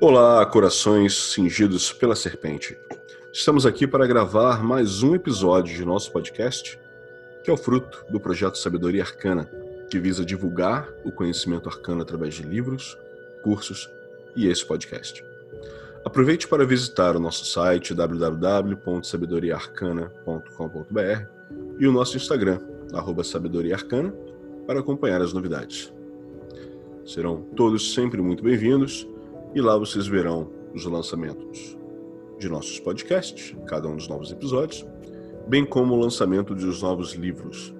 Olá, corações cingidos pela serpente. Estamos aqui para gravar mais um episódio de nosso podcast, que é o fruto do projeto Sabedoria Arcana, que visa divulgar o conhecimento arcano através de livros, cursos e esse podcast. Aproveite para visitar o nosso site www.sabedoriaarcana.com.br e o nosso Instagram, sabedoriaarcana, para acompanhar as novidades. Serão todos sempre muito bem-vindos e lá vocês verão os lançamentos de nossos podcasts, cada um dos novos episódios, bem como o lançamento dos novos livros.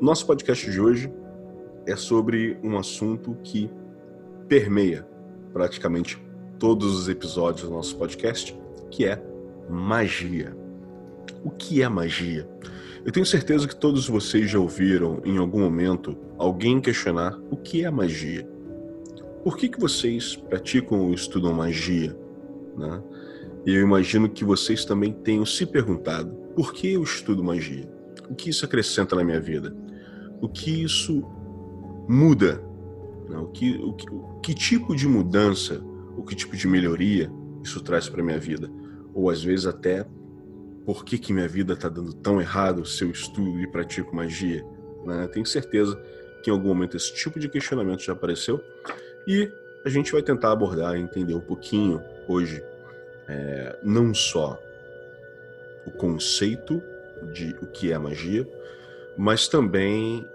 Nosso podcast de hoje é sobre um assunto que permeia praticamente todos os episódios do nosso podcast, que é magia. O que é magia? Eu tenho certeza que todos vocês já ouviram em algum momento alguém questionar o que é magia. Por que, que vocês praticam ou estudam magia? Né? Eu imagino que vocês também tenham se perguntado por que eu estudo magia? O que isso acrescenta na minha vida? O que isso muda né? O, que, o, que, o que tipo de mudança, o que tipo de melhoria isso traz para minha vida? Ou às vezes até por que, que minha vida está dando tão errado se eu estudo e pratico magia? Né? Tenho certeza que em algum momento esse tipo de questionamento já apareceu e a gente vai tentar abordar e entender um pouquinho hoje, é, não só o conceito de o que é magia, mas também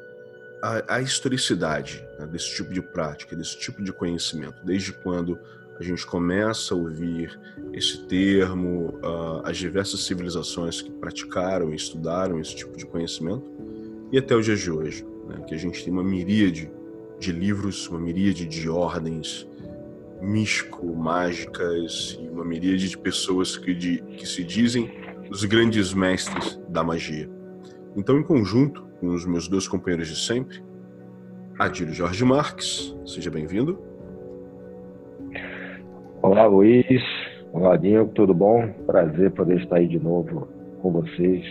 a, a historicidade né, desse tipo de prática, desse tipo de conhecimento, desde quando a gente começa a ouvir esse termo, uh, as diversas civilizações que praticaram e estudaram esse tipo de conhecimento, e até os dias de hoje, né, que a gente tem uma miríade de livros, uma miríade de ordens místico-mágicas e uma miríade de pessoas que, de, que se dizem os grandes mestres da magia. Então, em conjunto, com os meus dois companheiros de sempre. Adílio Jorge Marques, seja bem-vindo. Olá, Luiz. Olá, Dinho, tudo bom? Prazer poder estar aí de novo com vocês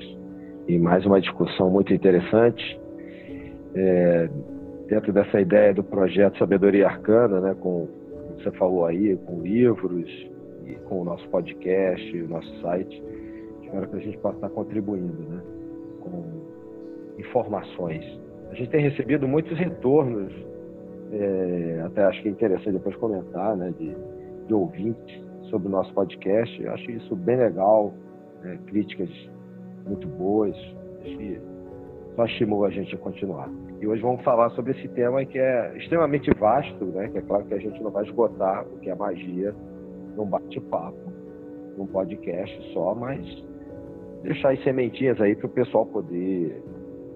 em mais uma discussão muito interessante. É, dentro dessa ideia do projeto Sabedoria Arcana, né, com você falou aí, com livros e com o nosso podcast, o nosso site, espero que a gente possa estar contribuindo, né, com informações. A gente tem recebido muitos retornos, é, até acho que é interessante depois comentar, né, de, de ouvintes sobre o nosso podcast. Eu acho isso bem legal, né, críticas muito boas, que só estimula a gente a continuar. E hoje vamos falar sobre esse tema que é extremamente vasto, né, que é claro que a gente não vai esgotar o que é magia num bate-papo, num podcast só, mas deixar as sementinhas aí para o pessoal poder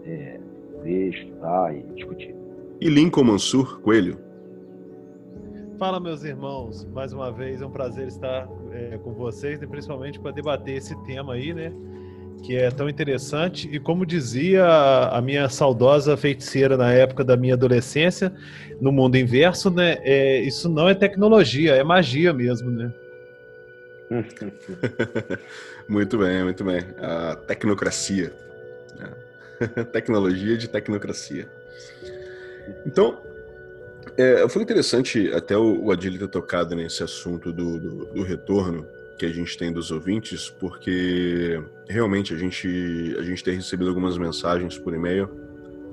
é, ler, estudar e discutir. E Lincoln Mansur Coelho. Fala, meus irmãos. Mais uma vez é um prazer estar é, com vocês e principalmente para debater esse tema aí, né? Que é tão interessante. E como dizia a minha saudosa feiticeira na época da minha adolescência, no mundo inverso, né? É, isso não é tecnologia, é magia mesmo, né? muito bem, muito bem. A tecnocracia. Tecnologia de tecnocracia. Então, é, foi interessante até o, o Adilho ter tocado nesse assunto do, do, do, retorno que a gente tem dos ouvintes, porque realmente a gente, a gente tem recebido algumas mensagens por e-mail.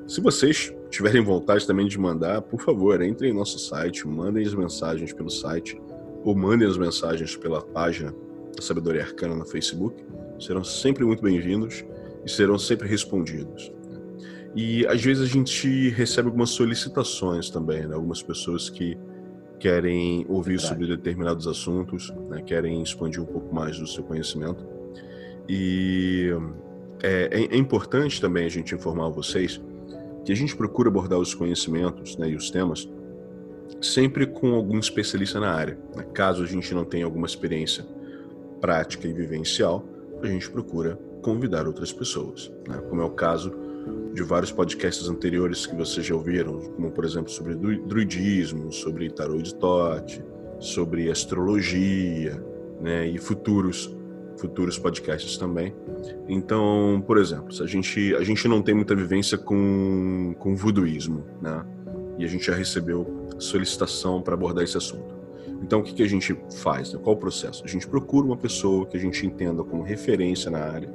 Se vocês tiverem vontade também de mandar, por favor, entrem em nosso site, mandem as mensagens pelo site ou mandem as mensagens pela página da Sabedoria Arcana no Facebook. Serão sempre muito bem-vindos e serão sempre respondidos. E às vezes a gente recebe algumas solicitações também, né? algumas pessoas que querem ouvir sobre determinados assuntos, né? querem expandir um pouco mais do seu conhecimento. E é, é, é, importante também a gente informar vocês que a gente procura abordar os conhecimentos né, e os temas sempre com algum especialista na área. Né? Caso a gente não tenha alguma experiência prática e vivencial, a gente procura convidar outras pessoas, né? como é o caso de vários podcasts anteriores que vocês já ouviram, como por exemplo sobre druidismo, sobre tarot de Tote, sobre astrologia, né, e futuros futuros podcasts também. Então, por exemplo, a gente a gente não tem muita vivência com com voodooísmo, né? E a gente já recebeu solicitação para abordar esse assunto. Então, o que, que a gente faz? Né? Qual o processo? A gente procura uma pessoa que a gente entenda como referência na área,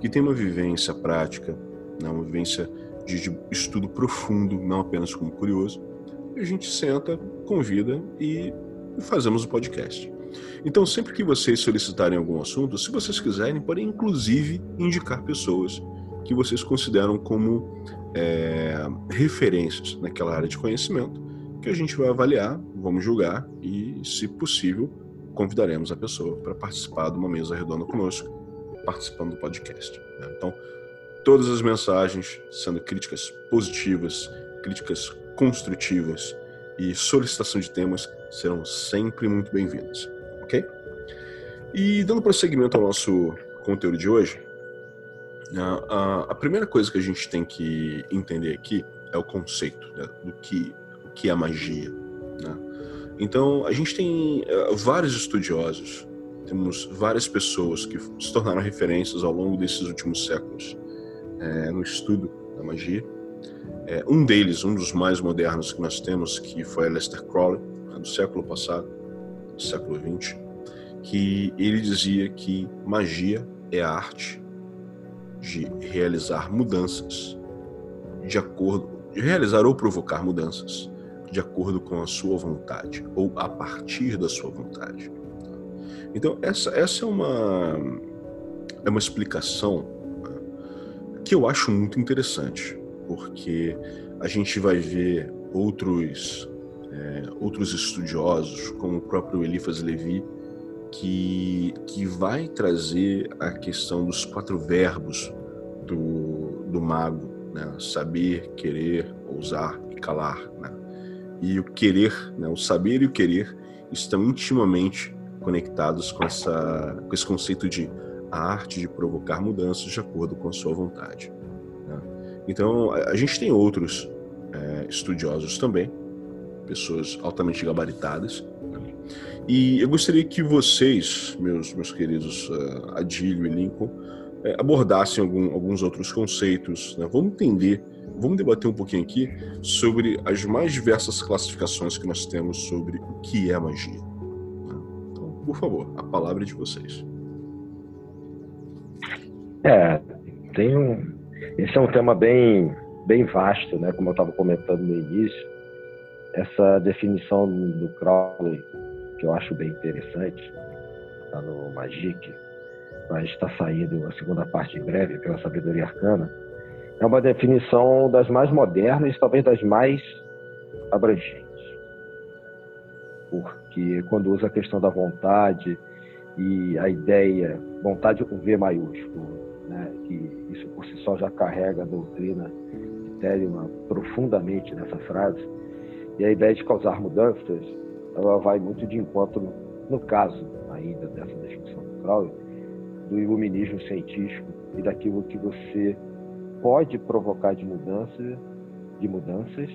que tem uma vivência prática, né? uma vivência de, de estudo profundo, não apenas como curioso. E a gente senta, convida e fazemos o podcast. Então, sempre que vocês solicitarem algum assunto, se vocês quiserem, podem inclusive indicar pessoas que vocês consideram como é, referências naquela área de conhecimento, que a gente vai avaliar, vamos julgar e, se possível, convidaremos a pessoa para participar de uma mesa redonda conosco, participando do podcast. Né? Então, todas as mensagens, sendo críticas positivas, críticas construtivas e solicitação de temas, serão sempre muito bem-vindas ok? E dando prosseguimento ao nosso conteúdo de hoje, a, a, a, primeira coisa que a gente tem que entender aqui é o conceito né, do que, o que é magia. Né? Então, a gente tem uh, vários estudiosos, temos várias pessoas que se tornaram referências ao longo desses últimos séculos é, no estudo da magia. É, um deles, um dos mais modernos que nós temos, que foi Aleister Crowley, né, do século passado, século XX, que ele dizia que magia é a arte de realizar mudanças de acordo, de realizar ou provocar mudanças de acordo com a sua vontade ou a partir da sua vontade. Então essa essa é uma é uma explicação que eu acho muito interessante, porque a gente vai ver outros é, outros estudiosos, como o próprio Eliphas Levi, que, que vai trazer a questão dos quatro verbos do, do mago, né? saber, querer, ousar e calar. Né? E o querer, né? o saber e o querer estão intimamente conectados com, essa, com esse conceito de a arte de provocar mudanças de acordo com a sua vontade. Né? Então, a, gente tem outros é, estudiosos também, pessoas altamente gabaritadas. E eu gostaria que vocês, meus, meus queridos uh, Adílio e Lincoln, uh, abordassem algum, alguns outros conceitos. Né? Vamos entender, vamos debater um pouquinho aqui sobre as mais diversas classificações que nós temos sobre o que é magia. Né? Então, por favor, a palavra é de vocês. É, tem um. Esse é um tema bem, bem vasto, né? Como eu estava comentando no início essa definição do Crowley, que eu acho bem interessante, está no Magic, vai estar saindo a segunda parte em breve, pela Sabedoria Arcana, é uma definição das mais modernas e talvez das mais abrangentes. Porque quando usa a questão da vontade e a ideia, vontade com V maiúsculo, né, que isso por si só já carrega a doutrina de Telemann profundamente nessa frase, e a ideia de causar mudanças, ela vai muito de encontro, no caso ainda dessa definição do Crowley, do iluminismo científico e daquilo que você pode provocar de mudança, de mudanças,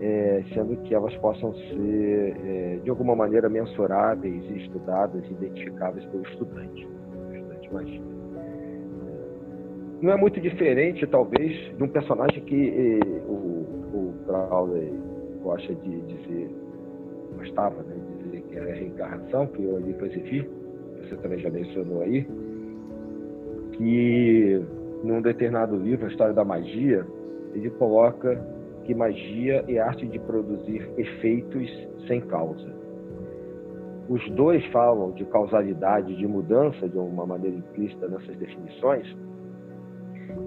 é, sendo que elas possam ser é, de alguma maneira mensuráveis, estudadas, identificáveis pelo estudante, pelo estudante magia. Não é muito diferente, talvez, de um personagem que é, o, o Crowley gosta de dizer, gostava né, de dizer que era a reencarnação, que eu ali vi, você também já mencionou aí, que num determinado livro, A História da Magia, ele coloca que magia é arte de produzir efeitos sem causa. Os dois falam de causalidade, de mudança, de uma maneira implícita nessas definições,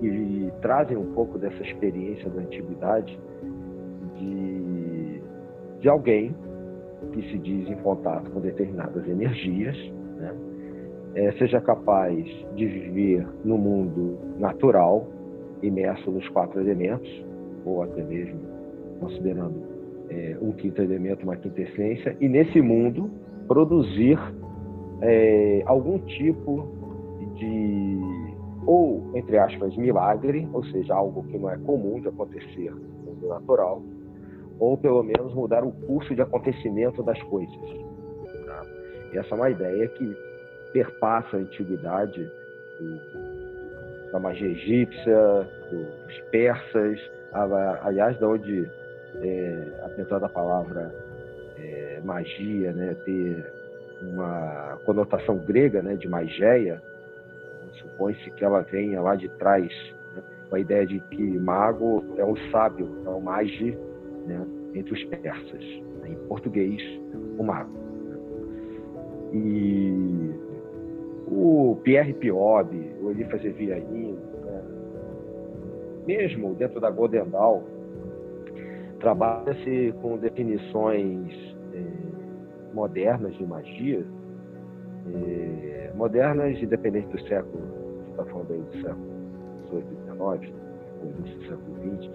e trazem um pouco dessa experiência da antiguidade de, de alguém que se diz em contato com determinadas energias, né? é, seja capaz de viver no mundo natural, imerso nos quatro elementos, ou até mesmo considerando é, um quinto elemento, uma quinta essência, e nesse mundo produzir é, algum tipo de, ou, entre aspas, milagre, ou seja, algo que não é comum de acontecer no mundo natural, ou pelo menos mudar o curso de acontecimento das coisas. Essa é uma ideia que perpassa a antiguidade do, da magia egípcia, dos persas, aliás, da onde, é, apesar da palavra é, magia né, ter uma conotação grega né, de mageia, supõe-se que ela venha lá de trás, né, com a ideia de que mago é um sábio, é um magi, né, entre os persas. Né, em português, o mago. Né. E o Pierre Piob, o Eliphas Evianin, né, mesmo dentro da Golden Dawn, trabalha-se com definições eh, modernas de magia, eh, modernas independente do século, está falando aí do século XVIII, XIX, início do século XX,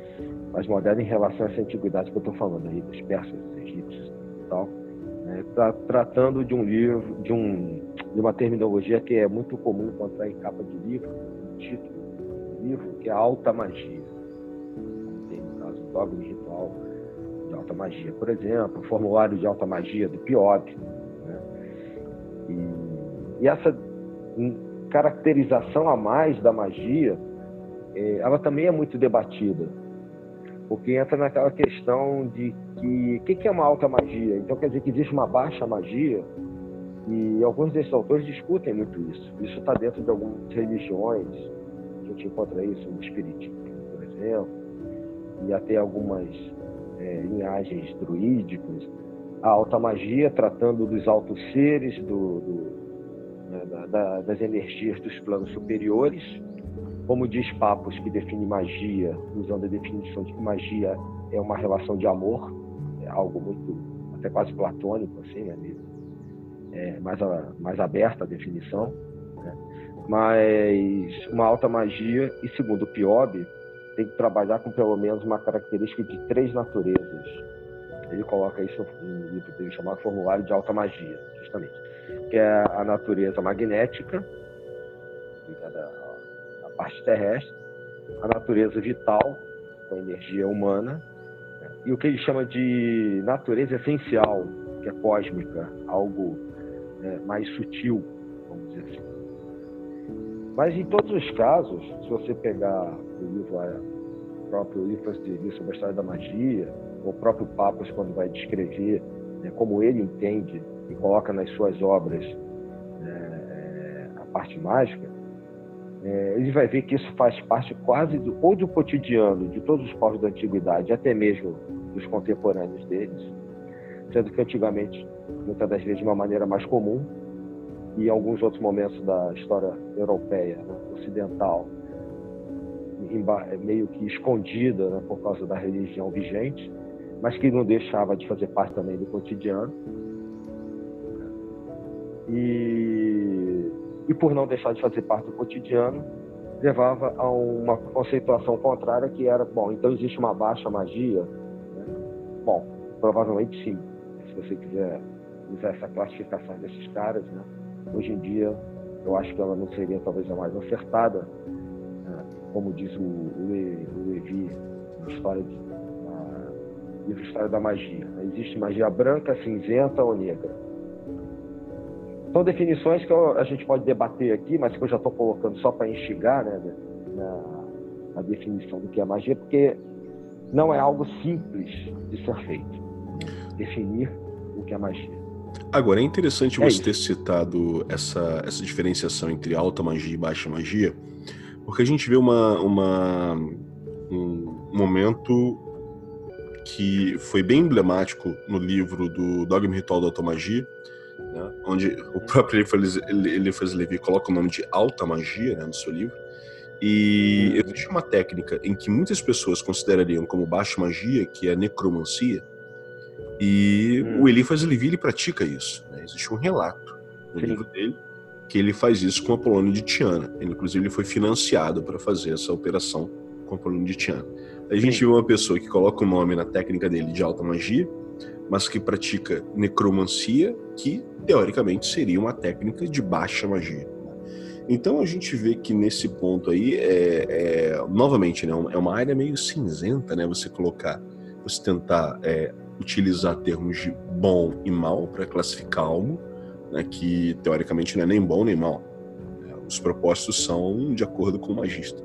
mas moderna em relação a essa antiguidade que eu estou falando aí, dos persas, dos egípcios e tal, né, tá tratando de um livro, de, um, de uma terminologia que é muito comum encontrar em capa de livro, um título do livro, que é alta magia. Tem, no caso, dogma ritual de alta magia, por exemplo, o formulário de alta magia do Piob. Né? E, e essa caracterização a mais da magia, ela também é muito debatida porque entra naquela questão de que o que, que é uma alta magia? Então quer dizer que existe uma baixa magia e alguns desses autores discutem muito isso. Isso está dentro de algumas religiões, a gente encontra isso no espiritismo, por exemplo, e até algumas é, linhagens druídicas. A alta magia tratando dos altos seres, do, do né, da, das energias dos planos superiores, como diz Papos, que define magia, usando a definição de que magia é uma relação de amor, é algo muito, até quase platônico, assim, né? É, mais, a, mais aberta a definição. Né? Mas uma alta magia, e segundo o Piob, tem que trabalhar com pelo menos uma característica de três naturezas. Ele coloca isso no livro dele chamado Formulário de Alta Magia, justamente. Que é a natureza magnética, parte terrestre, a natureza vital, com a energia humana, né? e o que ele chama de natureza essencial, que é cósmica, algo né, mais sutil, vamos dizer assim. Mas em todos os casos, se você pegar o livro, o próprio livro de sobre a história da magia, o próprio Papas, quando vai descrever né, como ele entende e coloca nas suas obras né, a parte mágica, é, ele vai ver que isso faz parte quase do, ou do cotidiano de todos os povos da antiguidade, até mesmo dos contemporâneos deles, sendo que antigamente, muitas das vezes de uma maneira mais comum, e em alguns outros momentos da história europeia, né, ocidental, meio que escondida né, por causa da religião vigente, mas que não deixava de fazer parte também do cotidiano. E e por não deixar de fazer parte do cotidiano, levava a uma conceituação contrária que era, bom, então existe uma baixa magia? Né? Bom, provavelmente sim. Se você quiser usar essa classificação desses caras, né? hoje em dia eu acho que ela não seria talvez a mais acertada, né? como diz o, o, Levi na história de, na, livro História da Magia. Existe magia branca, cinzenta ou negra. São definições que a gente pode debater aqui, mas que eu já estou colocando só para instigar né, na, na, definição do que é magia, porque não é algo simples de ser feito. Definir o que é magia. Agora, é interessante é você isso. ter citado essa, essa diferenciação entre alta magia e baixa magia, porque a gente vê uma, uma, um momento que foi bem emblemático no livro do Dogma Ritual da Automagia, né? onde o próprio Eliphas Levi coloca o nome de alta magia né, no seu livro. E uhum. existe uma técnica em que muitas pessoas considerariam como baixa magia, que é a necromancia, e hum. o Eliphas Levi ele pratica isso. Né? Existe um relato no Sim. livro dele que ele faz isso com Apolônio de Tiana. Ele, inclusive, ele foi financiado para fazer essa operação com Apolônio de Tiana. A gente Sim. vê uma pessoa que coloca o nome na técnica dele de alta magia, mas que pratica necromancia, que teoricamente seria uma técnica de baixa magia. Então a gente vê que nesse ponto aí, é, é novamente, né, é uma área meio cinzenta, né? Você colocar, você tentar é, utilizar termos de bom e mal para classificar algo, né, que teoricamente não é nem bom nem mal. É, os propósitos são de acordo com o magista.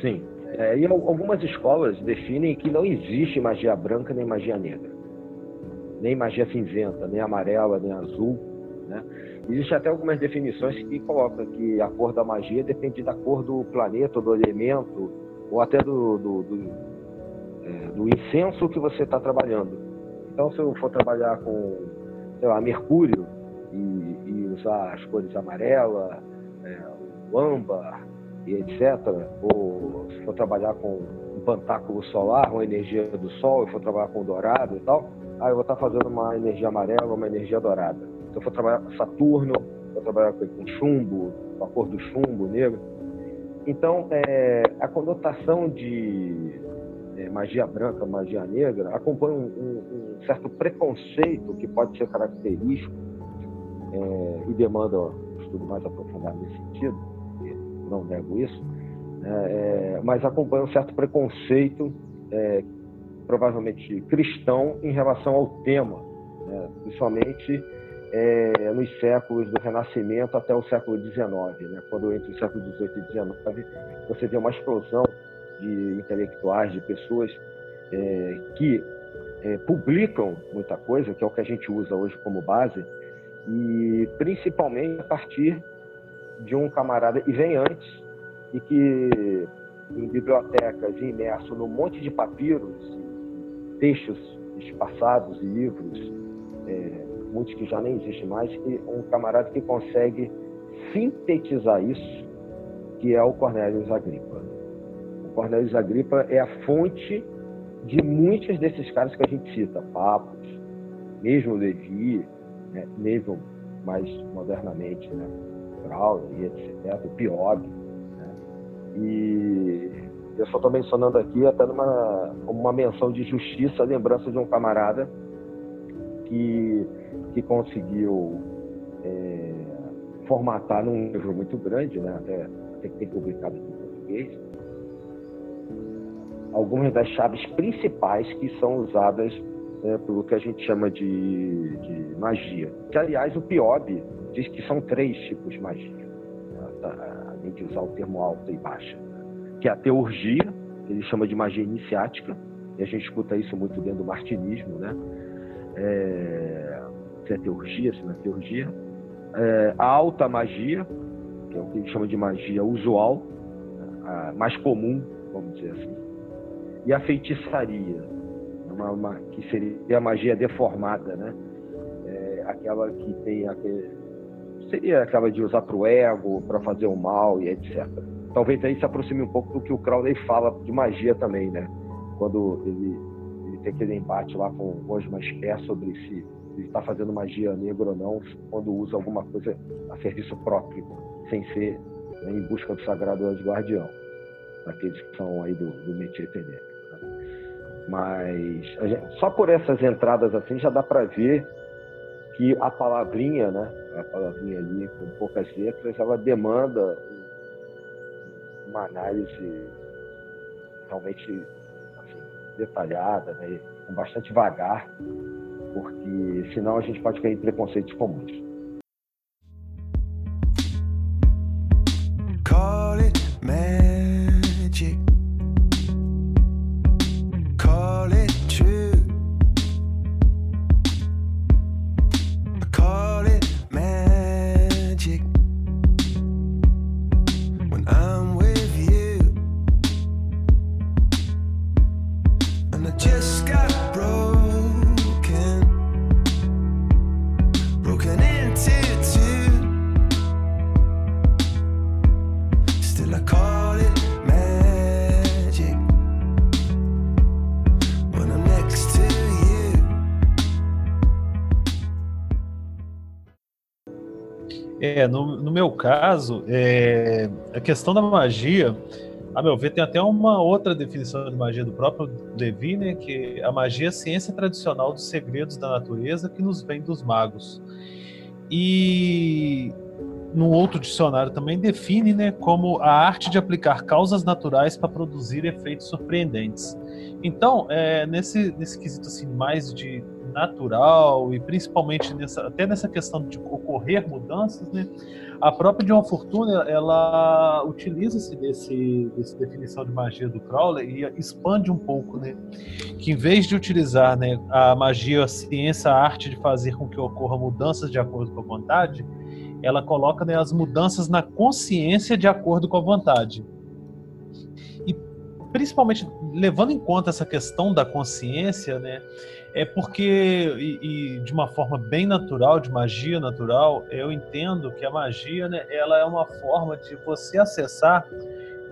Sim. É, e algumas escolas definem que não existe magia branca nem magia negra, nem magia cinzenta, nem amarela, nem azul. Né? Existem até algumas definições que colocam que a cor da magia depende da cor do planeta, do elemento, ou até do, do, do, é, do incenso que você está trabalhando. Então, se eu for trabalhar com, sei lá, mercúrio e, e usar as cores amarela, é, o âmbar e etc., ou se for trabalhar com um pantáculo solar, uma energia do sol, e for trabalhar com dourado e tal, aí eu vou estar tá fazendo uma energia amarela, uma energia dourada. Se eu for trabalhar com Saturno, vou trabalhar com chumbo, com a cor do chumbo negro. Então, é, a conotação de é, magia branca, magia negra, acompanha um, um, um, certo preconceito que pode ser característico é, e demanda um estudo mais aprofundado nesse sentido, não nego isso, né, é, mas acompanha um certo preconceito, é, provavelmente cristão, em relação ao tema, né, principalmente é, nos séculos do Renascimento até o século XIX. Né? Quando entre o século XVIII e XIX você vê uma explosão de intelectuais, de pessoas é, que é, publicam muita coisa, que é o que a gente usa hoje como base, e principalmente a partir de um camarada, e vem antes, e que em bibliotecas imerso num monte de papiros, textos passados e livros, é, muitos que já nem existem mais, e um camarada que consegue sintetizar isso, que é o Cornélio Agripa. O Cornélio Agripa é a fonte de muitos desses caras que a gente cita, Papos, mesmo Levi, né, mesmo mais modernamente, né, Crowley, etc., o Piob. Né, e eu só estou mencionando aqui até numa, como uma menção de justiça, a lembrança de um camarada que que conseguiu é, formatar num livro muito grande, né? até, até que tem publicado em português, algumas das chaves principais que são usadas é, pelo que a gente chama de, de, magia. Que, aliás, o Piob diz que são três tipos de magia, né? Tá, além de usar o termo alta e baixa. Que é a teurgia, ele chama de magia iniciática, e a gente escuta isso muito dentro do martinismo, né? É, que é teurgia, assim, na teurgia, é, a alta magia, que é o que ele chama de magia usual, a mais comum, vamos dizer assim, e a feitiçaria, uma, uma, que seria a magia deformada, né? É, aquela que tem aquele, seria aquela de usar para o ego, para fazer o mal e etc. Talvez aí se aproxime um pouco do que o Crowley fala de magia também, né? Quando ele, ele tem aquele embate lá com o Osman Spé sobre se ele está fazendo magia negra ou não, quando usa alguma coisa a serviço próprio, sem ser né, em busca do sagrado guardião, daqueles que são aí do, do métier. Né? Mas gente, só por essas entradas assim já dá para ver que a palavrinha, né, a palavrinha ali com poucas letras, ela demanda uma análise realmente assim, detalhada, né, com bastante vagar, porque senão a gente pode cair em preconceitos comuns. Caso, é, a questão da magia, a meu ver, tem até uma outra definição de magia do próprio Levi, né, que a magia é a ciência tradicional dos segredos da natureza que nos vem dos magos. E no outro dicionário também define né, como a arte de aplicar causas naturais para produzir efeitos surpreendentes. Então, é, nesse, nesse quesito assim, mais de natural e principalmente nessa, até nessa questão de ocorrer mudanças, né? A própria John Fortuna ela utiliza-se desse dessa definição de magia do Crowley e expande um pouco, né? Que em vez de utilizar, né, a magia, a ciência, a arte de fazer com que ocorra mudanças de acordo com a vontade, ela coloca né, as mudanças na consciência de acordo com a vontade principalmente levando em conta essa questão da consciência, né? É porque, e, e, de uma forma bem natural, de magia natural, eu entendo que a magia, né, ela é uma forma de você acessar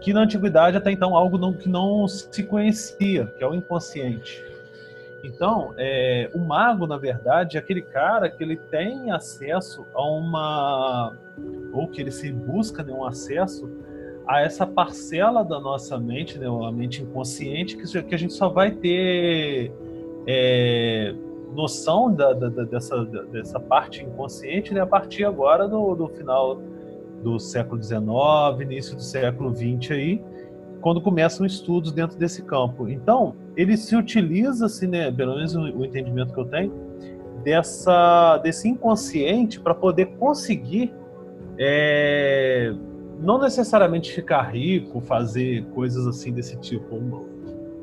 que na antiguidade até então algo não, que não se conhecia, que é o inconsciente. Então, é, o mago, na verdade, é aquele cara que ele tem acesso a uma. ou que ele se busca né, um acesso a essa parcela da nossa mente, né, a mente inconsciente, que, que a gente só vai ter é, noção da, da, dessa, dessa parte inconsciente né, a partir agora do, do final do século XIX, início do século XX aí, quando começam estudos dentro desse campo. Então, ele se utiliza, assim, né, pelo menos o, entendimento que eu tenho, dessa, desse inconsciente para poder conseguir é, não necessariamente ficar rico, fazer coisas assim desse tipo.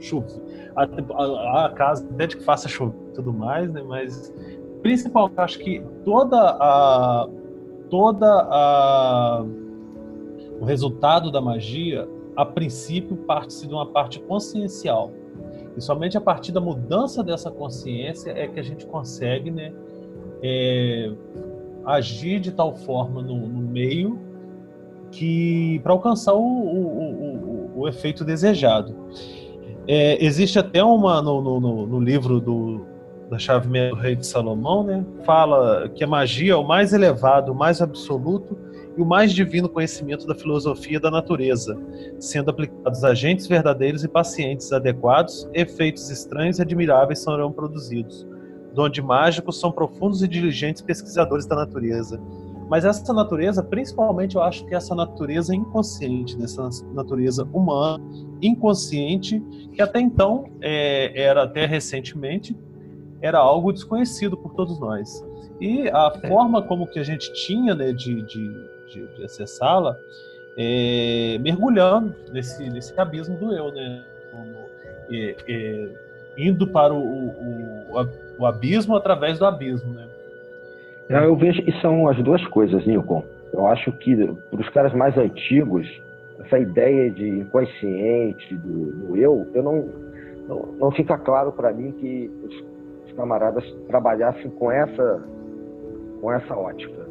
Chover. A, a, a casa, desde que faça chover e tudo mais, né? Mas principalmente acho que toda a toda a o resultado da magia, a princípio parte-se de uma parte consciencial. E somente a partir da mudança dessa consciência é que a gente consegue, né, é, agir de tal forma no, no meio que para alcançar o, o, o, o, efeito desejado. É, existe até uma no, no, no livro do, da chave meia do rei de Salomão, né? Fala que a magia é o mais elevado, o mais absoluto e o mais divino conhecimento da filosofia da natureza, sendo aplicados agentes verdadeiros e pacientes adequados, efeitos estranhos e admiráveis serão produzidos. Donde mágicos são profundos e diligentes pesquisadores da natureza mas essa natureza, principalmente, eu acho que essa natureza inconsciente, dessa natureza humana, inconsciente, que até então, é, era até recentemente, era algo desconhecido por todos nós. E a é. forma como que a gente tinha né, de, de, de, de acessá-la, é, mergulhando nesse, nesse abismo do eu, né? É, é, indo para o, o, o, abismo através do abismo, né? Eu vejo que são as duas coisas, Nilton. Eu acho que para os caras mais antigos, essa ideia de inconsciente, do, do eu, eu não, não, não fica claro para mim que os, os, camaradas trabalhassem com essa, com essa ótica.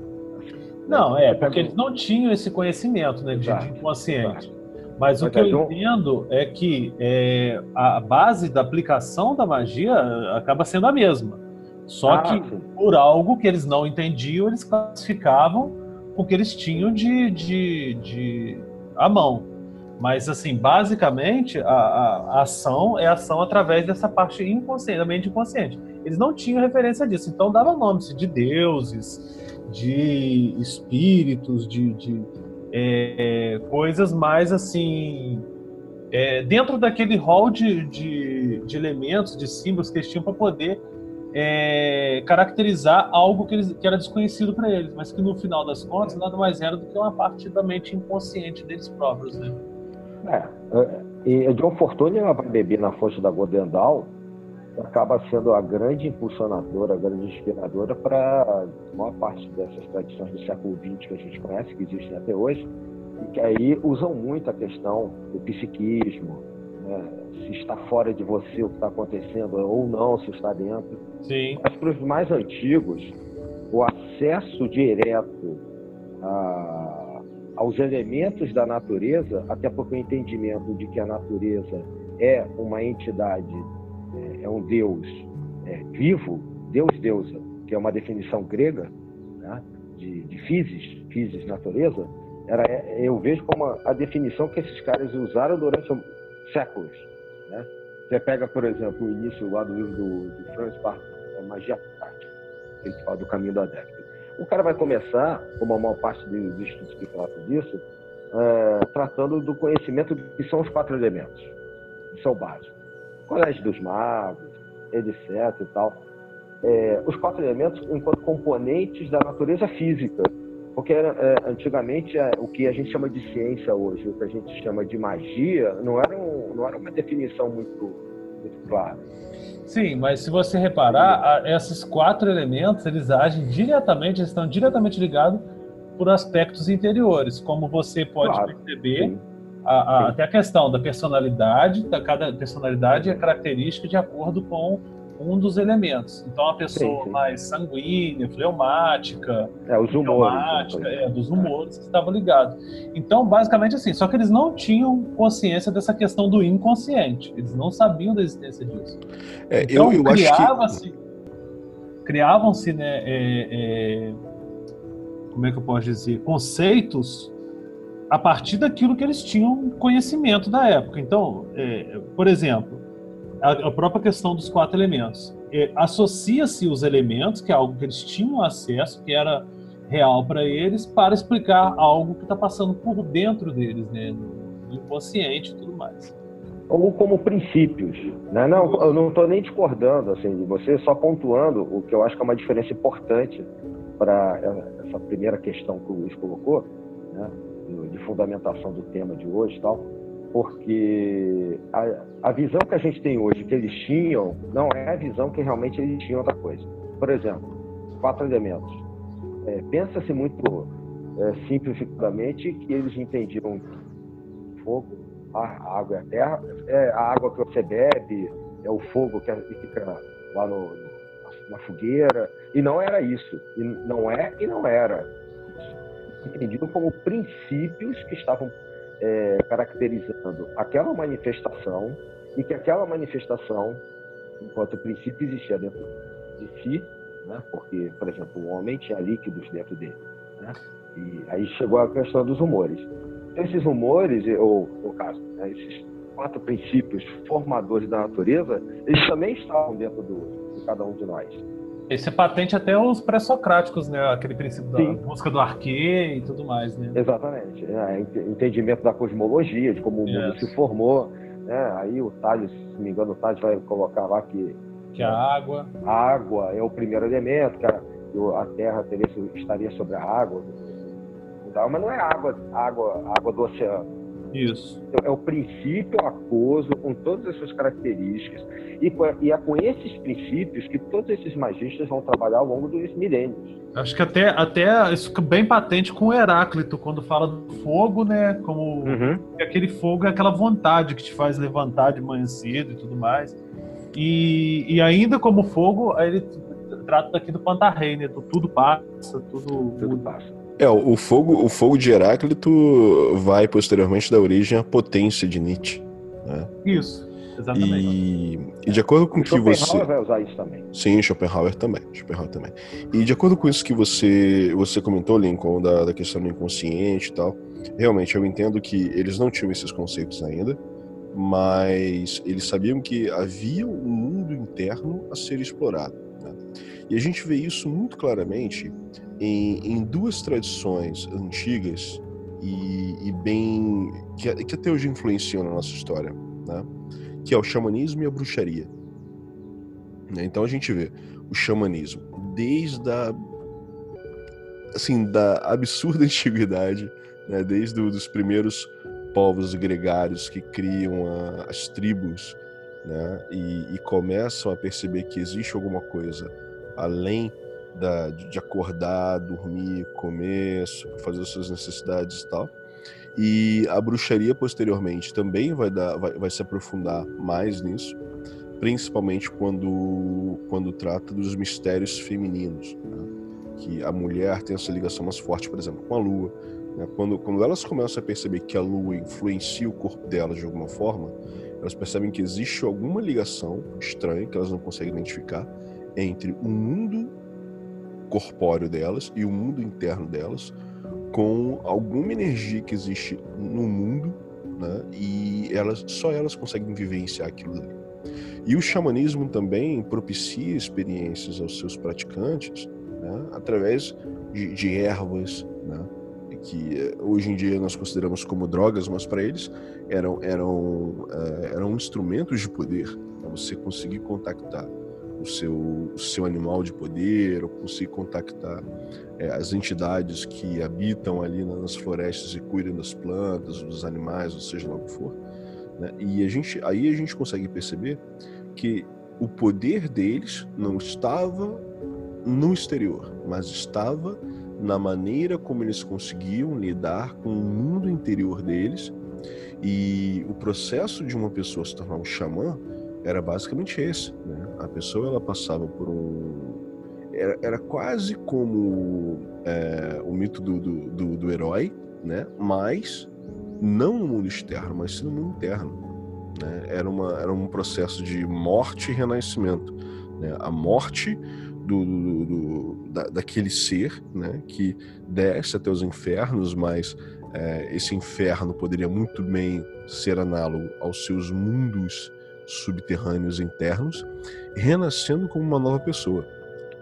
Não, é, porque eles não tinham esse conhecimento né, de, de inconsciente. Exato. Mas o que eu entendo é que é, a base da aplicação da magia acaba sendo a mesma. Só ah, que por algo que eles não entendiam, eles classificavam o que eles tinham de, de, de à mão. Mas, assim, basicamente, a, a, a ação é ação através dessa parte inconsciente, da mente inconsciente. Eles não tinham referência disso, então dava nomes de deuses, de espíritos, de, de é, coisas mais, assim, é, dentro daquele hall de, de, de elementos, de símbolos que eles tinham para poder é, caracterizar algo que, eles, que era desconhecido para eles, mas que no final das contas nada mais era do que uma parte da mente inconsciente deles próprios. Né? É, é e John Fortune vai beber na fonte da Godendal acaba sendo a grande impulsionadora, a grande inspiradora para a maior parte dessas tradições do século XX que a gente conhece, que existem até hoje, e que aí usam muito a questão do psiquismo, né? se está fora de você o que está acontecendo ou não, se está dentro. Sim. Mas para os mais antigos, o acesso direto a, aos elementos da natureza, até porque o entendimento de que a natureza é uma entidade, é, é um Deus é, vivo, Deus deusa, que é uma definição grega né, de, de physis, physis natureza, era, eu vejo como a, a definição que esses caras usaram durante séculos né? Você pega, por exemplo, o início lá do livro do, do a Magia Prática, ele fala do caminho do adepto. O cara vai começar, como a maior parte dos estudos que tratam disso, é, tratando do conhecimento que são os quatro elementos, que são básicos. Colégio dos magos, etc e tal. é, os quatro elementos enquanto componentes da natureza física. Porque é, antigamente é, o que a gente chama de ciência hoje, o que a gente chama de magia, não era, um, não era uma definição muito, muito clara. Sim, mas se você reparar, esses quatro elementos eles agem diretamente, eles estão diretamente ligados por aspectos interiores, como você pode claro, perceber. A, a, até a questão da personalidade, da cada personalidade é característica de acordo com um dos elementos. Então, a pessoa sim, sim. mais sanguínea, fleumática, é, os humores, é, dos humores que estavam ligados. Então, basicamente assim, só que eles não tinham consciência dessa questão do inconsciente. Eles não sabiam da existência disso. É, então, eu, eu criava-se, que... criavam-se, né, é, é, como é que eu posso dizer, conceitos a partir daquilo que eles tinham conhecimento da época. Então, é, por exemplo, a, própria questão dos quatro elementos. Associa-se os elementos, que é algo que eles tinham acesso, que era real para eles, para explicar algo que está passando por dentro deles, né? no inconsciente e tudo mais. Ou como princípios. Né? Não, eu não estou nem discordando assim, de você, só pontuando o que eu acho que é uma diferença importante para essa primeira questão que o Luiz colocou, né? de fundamentação do tema de hoje tal porque a, a visão que a gente tem hoje que eles tinham não é a visão que realmente eles tinham da coisa. Por exemplo, quatro elementos. É, Pensa-se muito é, simplificadamente que eles entendiam fogo, a água e a terra, é a água que você bebe, é o fogo que fica lá no, na fogueira, e não era isso. E não é e não era. Entendido como princípios que estavam é, caracterizando aquela manifestação e que aquela manifestação, enquanto princípio existia dentro de si, né? porque, por exemplo, o homem tinha líquidos dentro dele. Né? E aí chegou a questão dos humores. Esses humores, ou no caso, né, esses quatro princípios formadores da natureza, eles também estavam dentro do, de cada um de nós. Esse é patente até os pré-socráticos, né? Aquele princípio da Sim. busca do arquê e tudo mais, né? Exatamente. É, entendimento da cosmologia, de como o yes. mundo se formou. Né? Aí o Tales, se não me engano, o Tales vai colocar lá que... Que a água... A água é o primeiro elemento, que a, a Terra teria, estaria sobre a água. Mas não é água, água, água do oceano isso. É o princípio aquoso, com todas as suas características. E, e é com esses princípios que todos esses magistas vão trabalhar ao longo dos milênios. Acho que até, até isso fica bem patente com Heráclito, quando fala do fogo, né? Como uhum. aquele fogo é aquela vontade que te faz levantar de manhã cedo e tudo mais. E, e ainda como fogo, ele trata daqui do Pantarrei, né? Tudo passa, tudo. Tudo passa. É, o fogo, o fogo de Heráclito vai posteriormente dar origem à potência de Nietzsche. Né? Isso, exatamente. E, e de acordo com o que você. Schopenhauer vai usar isso também. Sim, Schopenhauer também. Schopenhauer também. E de acordo com isso que você, você comentou, Lincoln, da, da questão do inconsciente e tal, realmente eu entendo que eles não tinham esses conceitos ainda, mas eles sabiam que havia um mundo interno a ser explorado. Né? E a gente vê isso muito claramente em, em duas tradições antigas e, e bem que, que, até hoje influenciam na nossa história, né? que é o xamanismo e a bruxaria. Né? Então a gente vê o xamanismo desde a assim da absurda antiguidade, né? desde os primeiros povos gregários que criam a, as tribos, né? E, e começam a perceber que existe alguma coisa além da, de acordar, dormir, comer, fazer as suas necessidades e tal. E a bruxaria posteriormente também vai, dar, vai, vai se aprofundar mais nisso, principalmente quando, quando trata dos mistérios femininos. Né? Que a mulher tem essa ligação mais forte, por exemplo, com a lua. Né? Quando, quando elas começam a perceber que a lua influencia o corpo delas de alguma forma, elas percebem que existe alguma ligação estranha que elas não conseguem identificar entre o mundo corpóreo delas e o mundo interno delas com alguma energia que existe no mundo, né? E elas só elas conseguem vivenciar aquilo ali. E o xamanismo também propicia experiências aos seus praticantes, né? Através de, de ervas, né? que eh, hoje em dia nós consideramos como drogas, mas para eles eram eram uh, eram instrumentos de poder para você conseguir contactar o, seu, o seu animal de poder, ou conseguir contactar é, as entidades que habitam ali nas florestas e cuidam das plantas, dos animais, ou seja lá o que for. Né? E a gente, aí a gente consegue perceber que o poder deles não estava no exterior, mas estava na maneira como eles conseguiam lidar com o mundo interior deles. E o processo de uma pessoa se tornar um xamã era basicamente esse. Né? A pessoa ela passava por um. Era, era quase como é, o mito do, do, do, do herói, né? mas não no mundo externo, mas sim no mundo interno. Né? Era, uma, era um processo de morte e renascimento. Né? A morte do, do, do da, daquele ser né? que desce até os infernos, mas é, esse inferno poderia muito bem ser análogo aos seus mundos subterrâneos internos, renascendo como uma nova pessoa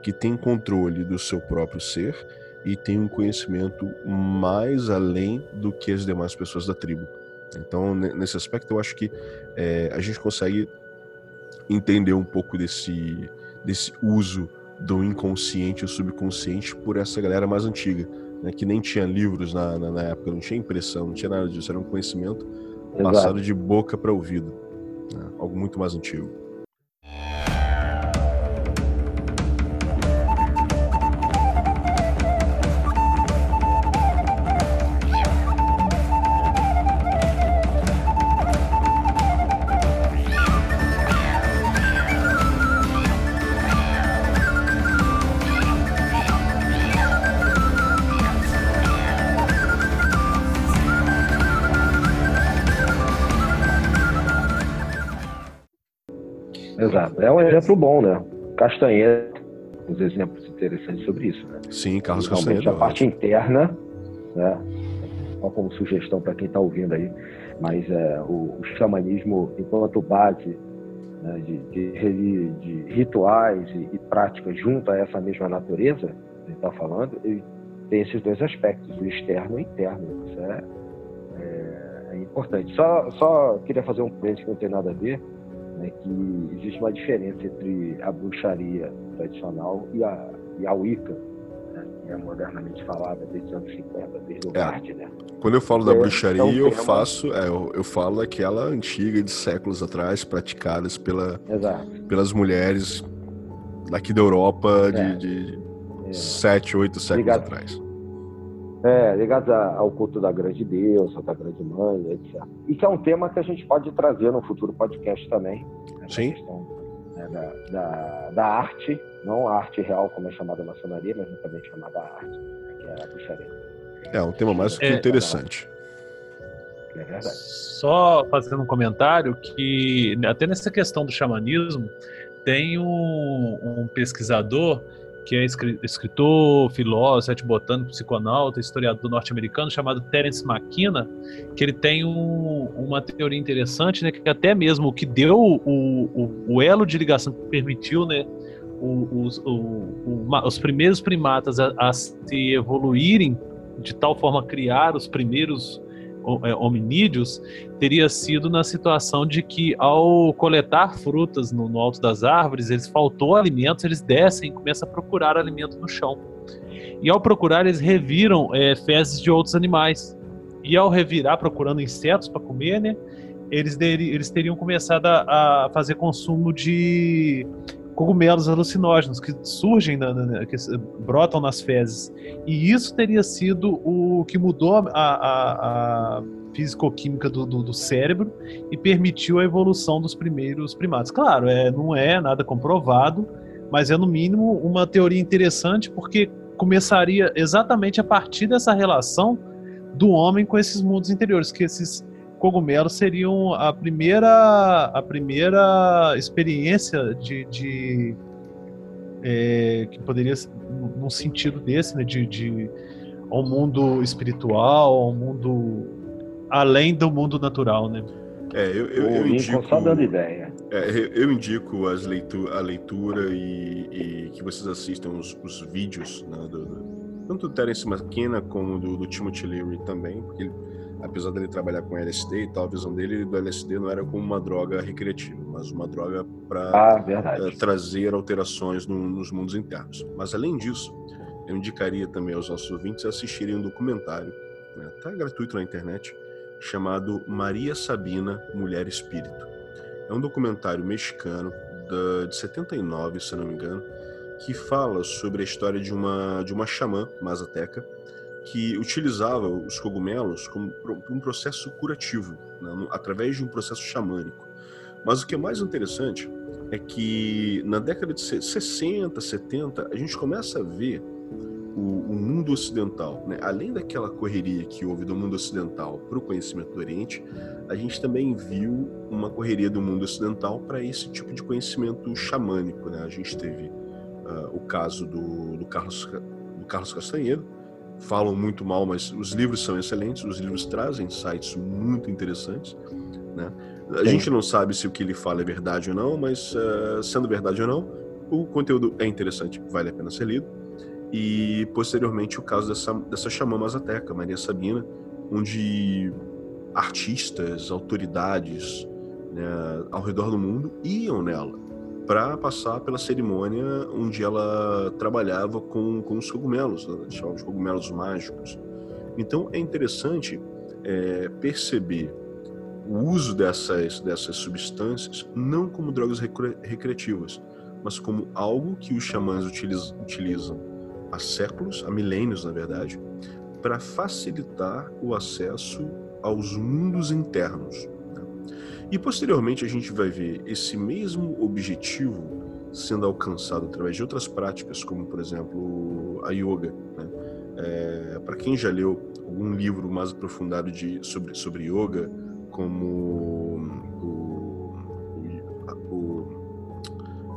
que tem controle do seu próprio ser e tem um conhecimento mais além do que as demais pessoas da tribo. Então, nesse aspecto, eu acho que é, a gente consegue entender um pouco desse, desse uso do inconsciente ou subconsciente por essa galera mais antiga, né, que nem tinha livros na, na, na, época, não tinha impressão, não tinha nada disso, era um conhecimento Exato. passado de boca para ouvido, né, algo muito mais antigo. Exemplo bom, né? Castanheira, uns exemplos interessantes sobre isso, né? Sim, Carlos Realmente Castanheira. a parte interna, né? Só como sugestão para quem está ouvindo aí, mas é, o, o xamanismo enquanto base né, de, de, de, rituais e, e, práticas junto a essa mesma natureza que está falando, ele tem esses dois aspectos, o externo e o interno. Isso é, é, é importante. Só, só queria fazer um parênteses que não tem nada a ver né, que existe uma diferença entre a bruxaria tradicional e a, e a Wicca, né, que é modernamente falada desde os anos 50, desde o é. né? Quando eu falo da é, bruxaria, é eu faço, é, eu, eu, falo daquela antiga de séculos atrás, praticadas pela, pelas mulheres daqui da Europa de, é. de é. sete, oito séculos Ligado. atrás. É, ligados ao culto da grande deusa, da grande mãe, etc. E que é um tema que a gente pode trazer no futuro podcast também. Né, Sim. Questão, né, da, da, da, arte, não a arte real como é chamada a maçonaria, mas também chamada arte, né, que é a bruxaria. É um tema mais que é, interessante. É verdade. Só fazendo um comentário que até nessa questão do xamanismo tem um, um pesquisador que é escritor, filósofo, etnobotânico, psiconauta, historiador norte-americano, chamado Terence McKenna, que ele tem um, uma teoria interessante, né, que até mesmo o que deu o, o, o elo de ligação que permitiu, né, os, os primeiros primatas a, a se evoluírem de tal forma a criar os primeiros é, hominídeos teria sido na situação de que ao coletar frutas no, no, alto das árvores, eles faltou alimentos, eles descem e começam a procurar alimento no chão. E ao procurar, eles reviram é, fezes de outros animais. E ao revirar procurando insetos para comer, né, eles, eles teriam começado a, a fazer consumo de cogumelos alucinógenos que surgem, na, na, que brotam nas fezes. E isso teria sido o que mudou a, a, a físico-química do, do, do, cérebro e permitiu a evolução dos primeiros primatas. Claro, é, não é nada comprovado, mas é no mínimo uma teoria interessante porque começaria exatamente a partir dessa relação do homem com esses mundos interiores, que esses cogumelos seriam a primeira, a primeira experiência de, de é, que poderia, num sentido desse, né, de, de ao mundo espiritual, ao mundo além do mundo natural, né? É, eu, eu, eu indico. Só dando ideia. É, eu indico as leitu a leitura e, e, que vocês assistam os, os vídeos, né, do, do, tanto do Terence McKenna como do, do Timothy Leary também, porque ele apesar dele trabalhar com LSD e tal, a visão dele do LSD não era como uma droga recreativa, mas uma droga para ah, uh, trazer alterações no, nos mundos internos. Mas além disso, eu indicaria também aos nossos ouvintes assistirem um documentário, está né, gratuito na internet, chamado Maria Sabina, Mulher Espírito. É um documentário mexicano da, de 79, se não me engano, que fala sobre a história de uma, de uma xamã mazateca que utilizava os cogumelos como um processo curativo, né, através de um processo xamânico. Mas o que é mais interessante é que na década de 60, 70, a gente começa a ver o, o mundo ocidental, né? além daquela correria que houve do mundo ocidental para o conhecimento do Oriente, a gente também viu uma correria do mundo ocidental para esse tipo de conhecimento xamânico. Né? A gente teve uh, o caso do, do, Carlos, do Carlos falam muito mal, mas os livros são excelentes, os livros trazem insights muito interessantes. Né? A Sim. gente não sabe se o que ele fala é verdade ou não, mas uh, sendo verdade ou não, o conteúdo é interessante, vale a pena ser lido. E posteriormente o caso dessa, dessa xamã mazateca, Maria Sabina, onde artistas, autoridades né, ao redor do mundo iam nela para passar pela cerimônia onde ela trabalhava com, com os cogumelos, né, de cogumelos mágicos. Então é interessante é, perceber o uso dessas, dessas substâncias não como drogas recreativas, mas como algo que os xamãs utilizam há séculos, há milênios na verdade, para facilitar o acesso aos mundos internos. E posteriormente a gente vai ver esse mesmo objetivo sendo alcançado através de outras práticas, como por exemplo a yoga. Né? É, para quem já leu algum livro mais aprofundado de, sobre, sobre yoga, como o, o,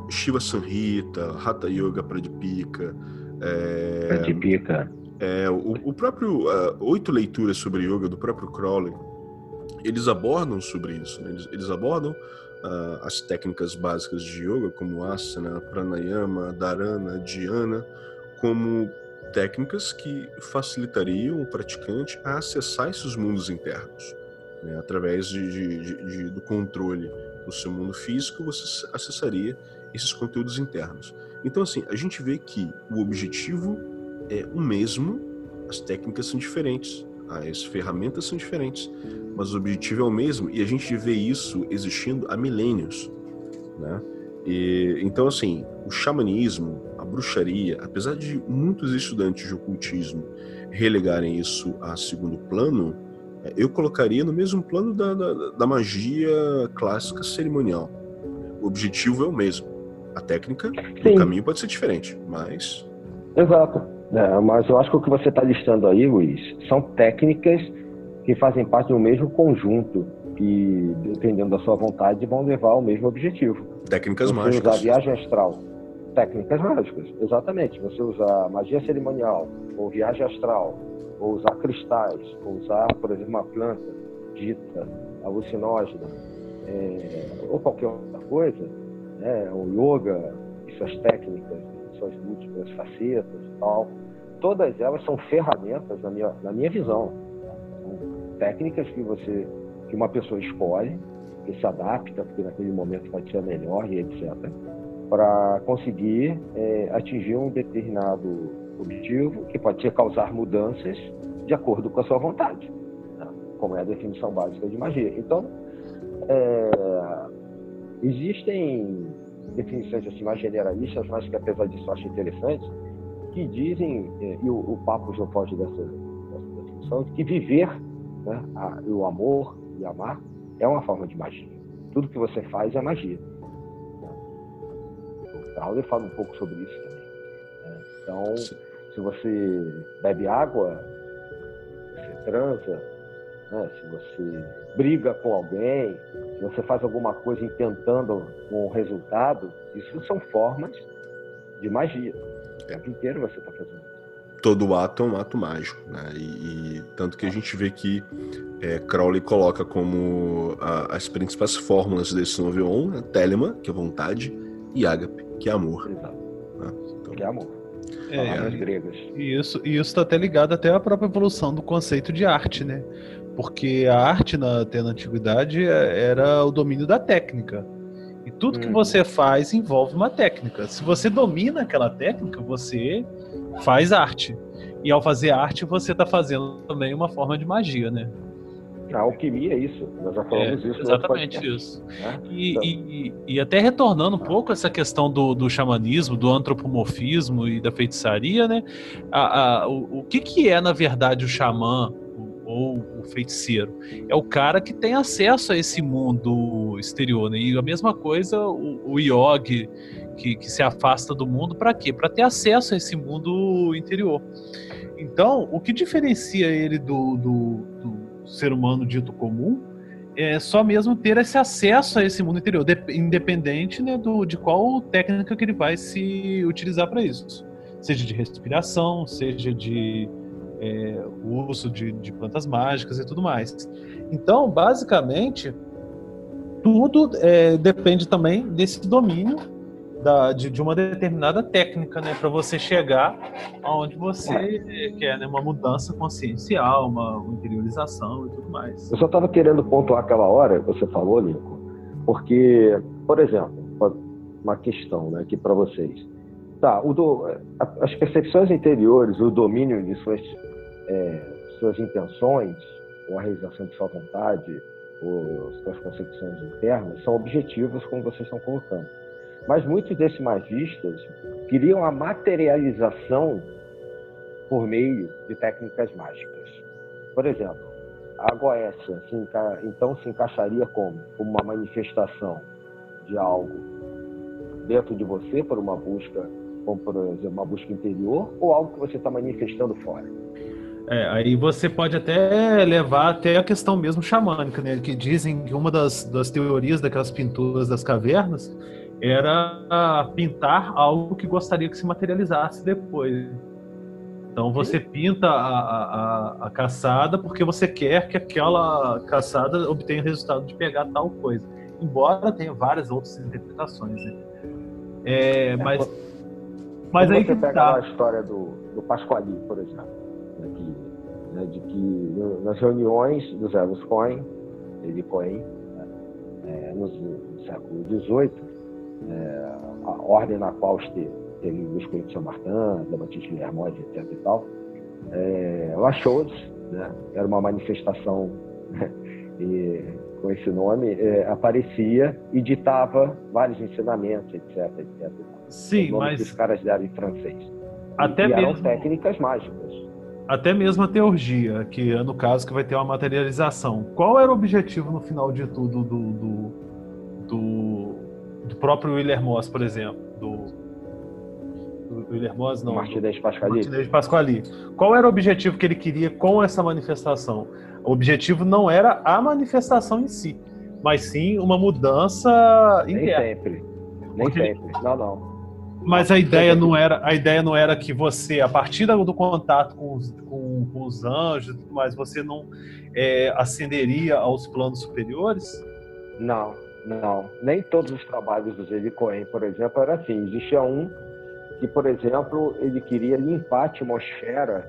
o Shiva Sanhita, Hatha Yoga Pradipika, é, Pradipika. É, o, o próprio uh, oito leituras sobre yoga do próprio Crowley, eles abordam sobre isso. Né? Eles, eles, abordam uh, as técnicas básicas de yoga, como asana, pranayama, dharana, dhyana, como técnicas que facilitariam o praticante a acessar esses mundos internos. Né? Através de, de, de, do controle do seu mundo físico, você acessaria esses conteúdos internos. Então, assim, a gente vê que o objetivo é o mesmo, as técnicas são diferentes, as ferramentas são diferentes, mas o objetivo é o mesmo e a gente vê isso existindo há milênios, né? E, então, assim, o xamanismo, a bruxaria, apesar de muitos estudantes de ocultismo relegarem isso a segundo plano, é, eu colocaria no mesmo plano da, da, da magia clássica cerimonial. O objetivo é o mesmo. A técnica, Sim. o caminho pode ser diferente, mas. Exato. É, mas eu acho que o que você está listando aí, Luiz, são técnicas que fazem parte do mesmo conjunto e, dependendo da sua vontade, vão levar ao mesmo objetivo. Técnicas você mágicas. usar viagem astral. Técnicas mágicas, exatamente. Você usar magia cerimonial, ou viagem astral, ou usar cristais, ou usar, por exemplo, uma planta dita alucinógena, é, ou qualquer outra coisa, né, o yoga suas técnicas, suas múltiplas facetas e tal, todas elas são ferramentas na minha, na minha visão. São técnicas que você, que uma pessoa escolhe, que se adapta, porque naquele momento pode ser melhor e etc., para conseguir é, atingir um determinado objetivo, que pode ser causar mudanças de acordo com a sua vontade, né? como é a definição básica de magia. Então, é, Existem definições assim mais generalistas, mas que apesar disso eu acho interessantes, que dizem, eh, e o, o Papo já foge dessa, dessa definição, que viver né, a, o amor e amar é uma forma de magia. Tudo que você faz é magia. O Crowley fala um pouco sobre isso também. Né? Então, se você bebe água, você transa, né? se você briga com alguém, se você faz alguma coisa intentando um resultado, isso são formas de magia. O tempo inteiro você está fazendo isso. Todo ato é um ato mágico, né? E, e tanto que a gente vê que é, Crowley coloca como a, as principais fórmulas desse Noveon, né? Telema, que é vontade, e Ágape, que é amor. Exato. Né? Então, que é amor. É, gregas. E isso, e isso está até ligado até à própria evolução do conceito de arte, né? porque a arte na, até na antiguidade é, era o domínio da técnica. Tudo que uhum. você faz envolve uma técnica. Se você domina aquela técnica, você faz arte. E ao fazer arte, você está fazendo também uma forma de magia, né? A alquimia é isso, nós já falamos é, isso. Exatamente isso. Né? E, então... e, e, até retornando um pouco essa questão do, do xamanismo, do antropomorfismo e da feitiçaria, né? A, a, o, o que, que é, na verdade, o xamã ou o feiticeiro? É o cara que tem acesso a esse mundo exterior, né? E a mesma coisa o, o yogi que, que se afasta do mundo, para quê? Para ter acesso a esse mundo interior. Então, o que diferencia ele do, do, do ser humano dito comum é só mesmo ter esse acesso a esse mundo interior, independente né, do, de qual técnica que ele vai se utilizar para isso. Seja de respiração, seja de é, uso de, de plantas mágicas e tudo mais. Então, basicamente, tudo é, depende também desse domínio da, de, de, uma determinada técnica, né, para você chegar aonde você quer, né, uma mudança consciencial, uma, interiorização e tudo mais. Eu só estava querendo pontuar aquela hora que você falou, Nico, porque, por exemplo, uma questão, né, aqui para vocês. Tá, o do, as percepções interiores, o domínio de suas, é, suas intenções, ou a realização de sua vontade, ou suas concepções internas, são objetivos, como vocês estão colocando mas muitos desses magistas queriam a materialização por meio de técnicas mágicas. Por exemplo, a Goécia se então se encaixaria como? como uma manifestação de algo dentro de você por uma busca, como por exemplo, uma busca interior, ou algo que você está manifestando fora. É, aí você pode até levar até a questão mesmo xamânica, né? Que dizem que uma das, das teorias daquelas pinturas das cavernas era pintar algo que gostaria que se materializasse depois. Então você pinta a, a, a, caçada porque você quer que aquela caçada obtenha o resultado de pegar tal coisa. Embora tenha várias outras interpretações. Né? É, é, mas mas aí você pega tá. a história do, do Pasquali, por exemplo, né, de que nas reuniões do Zé Cohen, ele Cohen, né, é, no, século XVIII, é, a ordem na qual esteve, teve o escolhido de São Martin, da Batista Hermógenes, etc. e tal, é, né, era uma manifestação né, e, com esse nome, é, aparecia e ditava vários ensinamentos, etc. etc. Sim, mas. Que os caras deram em francês. Até e, mesmo... eram técnicas mágicas. Até mesmo a teurgia, que é no caso que vai ter uma materialização. Qual era o objetivo no final de tudo do, do, do do próprio Willer Moss, por exemplo, do, do Willer Moss, não, Martinez Pasquali. Martinez Pasquali. Qual era o objetivo que ele queria com essa manifestação? O objetivo não era a manifestação em si, mas sim uma mudança Nem interna. sempre. Nem Porque... sempre. Não, não. Mas a ideia não era a ideia não era que você, a partir do contato com os, com, com os anjos, mas você não é, ascenderia aos planos superiores? Não, não, nem todos os trabalhos do Zelig Cohen, por exemplo, era assim. Existia um que, por exemplo, ele queria limpar a atmosfera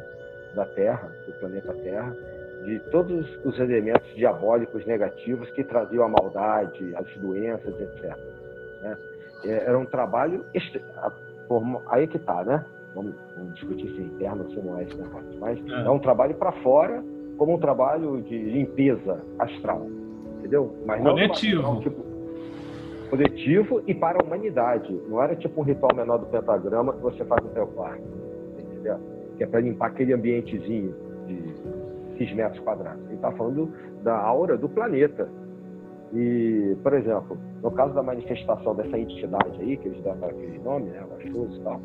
da Terra, do planeta Terra, de todos os elementos diabólicos negativos que traziam a maldade, as doenças, etc. Né? É, era um trabalho. Aí que tá, né? Vamos, vamos discutir se é interno ou se não é esse negócio. Mas é, é um trabalho para fora, como um trabalho de limpeza astral entendeu? Mas coletivo. Não, tipo, coletivo e para a humanidade. Não era tipo um ritual menor do pentagrama que você faz no teu quarto, entendeu? Que é para limpar aquele ambientezinho de 6 metros quadrados. Ele está falando da aura do planeta. E, por exemplo, no caso da manifestação dessa entidade aí, que eles deram aquele nome, né, Vastoso e tal,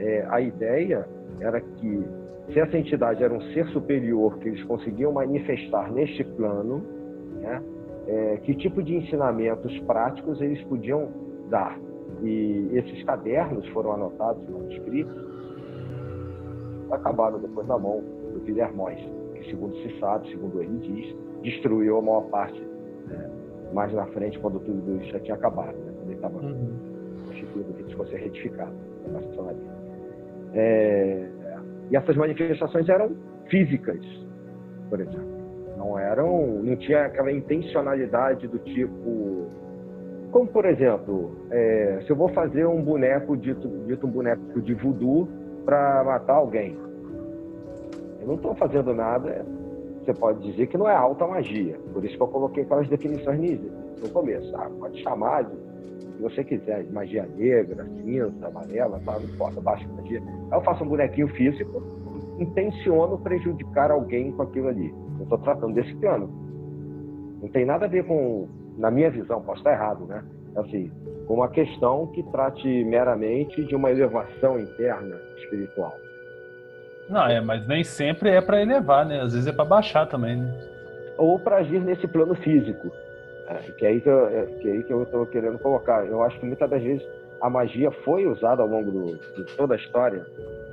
é, a ideia era que se essa entidade era um ser superior que eles conseguiam manifestar neste plano, né, é, que tipo de ensinamentos práticos eles podiam dar. E esses cadernos foram anotados, manuscritos, acabaram depois na mão do Villermoz, que, segundo se sabe, segundo ele diz, destruiu a maior parte mais na frente, quando tudo isso já tinha acabado, né, quando ele estava uhum. constituído, que fosse retificado maçonaria. É, e essas manifestações eram físicas, por exemplo. Não era eram, não tinha aquela intencionalidade do tipo. Como, por exemplo, é, se eu vou fazer um boneco, dito, dito um boneco de voodoo para matar alguém. Eu não estou fazendo nada, você pode dizer que não é alta magia. Por isso que eu coloquei aquelas definições no começo. Ah, pode chamar de que você quiser, magia negra, cinza, amarela, tá, não importa, baixa magia. Aí eu faço um bonequinho físico, intenciono prejudicar alguém com aquilo ali. Eu estou tratando desse plano. Não tem nada a ver com, na minha visão, posso estar errado, né? Assim, com uma questão que trate meramente de uma elevação interna espiritual. Não, é, mas nem sempre é para elevar, né? Às vezes é para baixar também, né? Ou para agir nesse plano físico. É, que é aí que eu, é, que é aí que eu estou querendo colocar. Eu acho que muitas das vezes a magia foi usada ao longo do, de toda a história.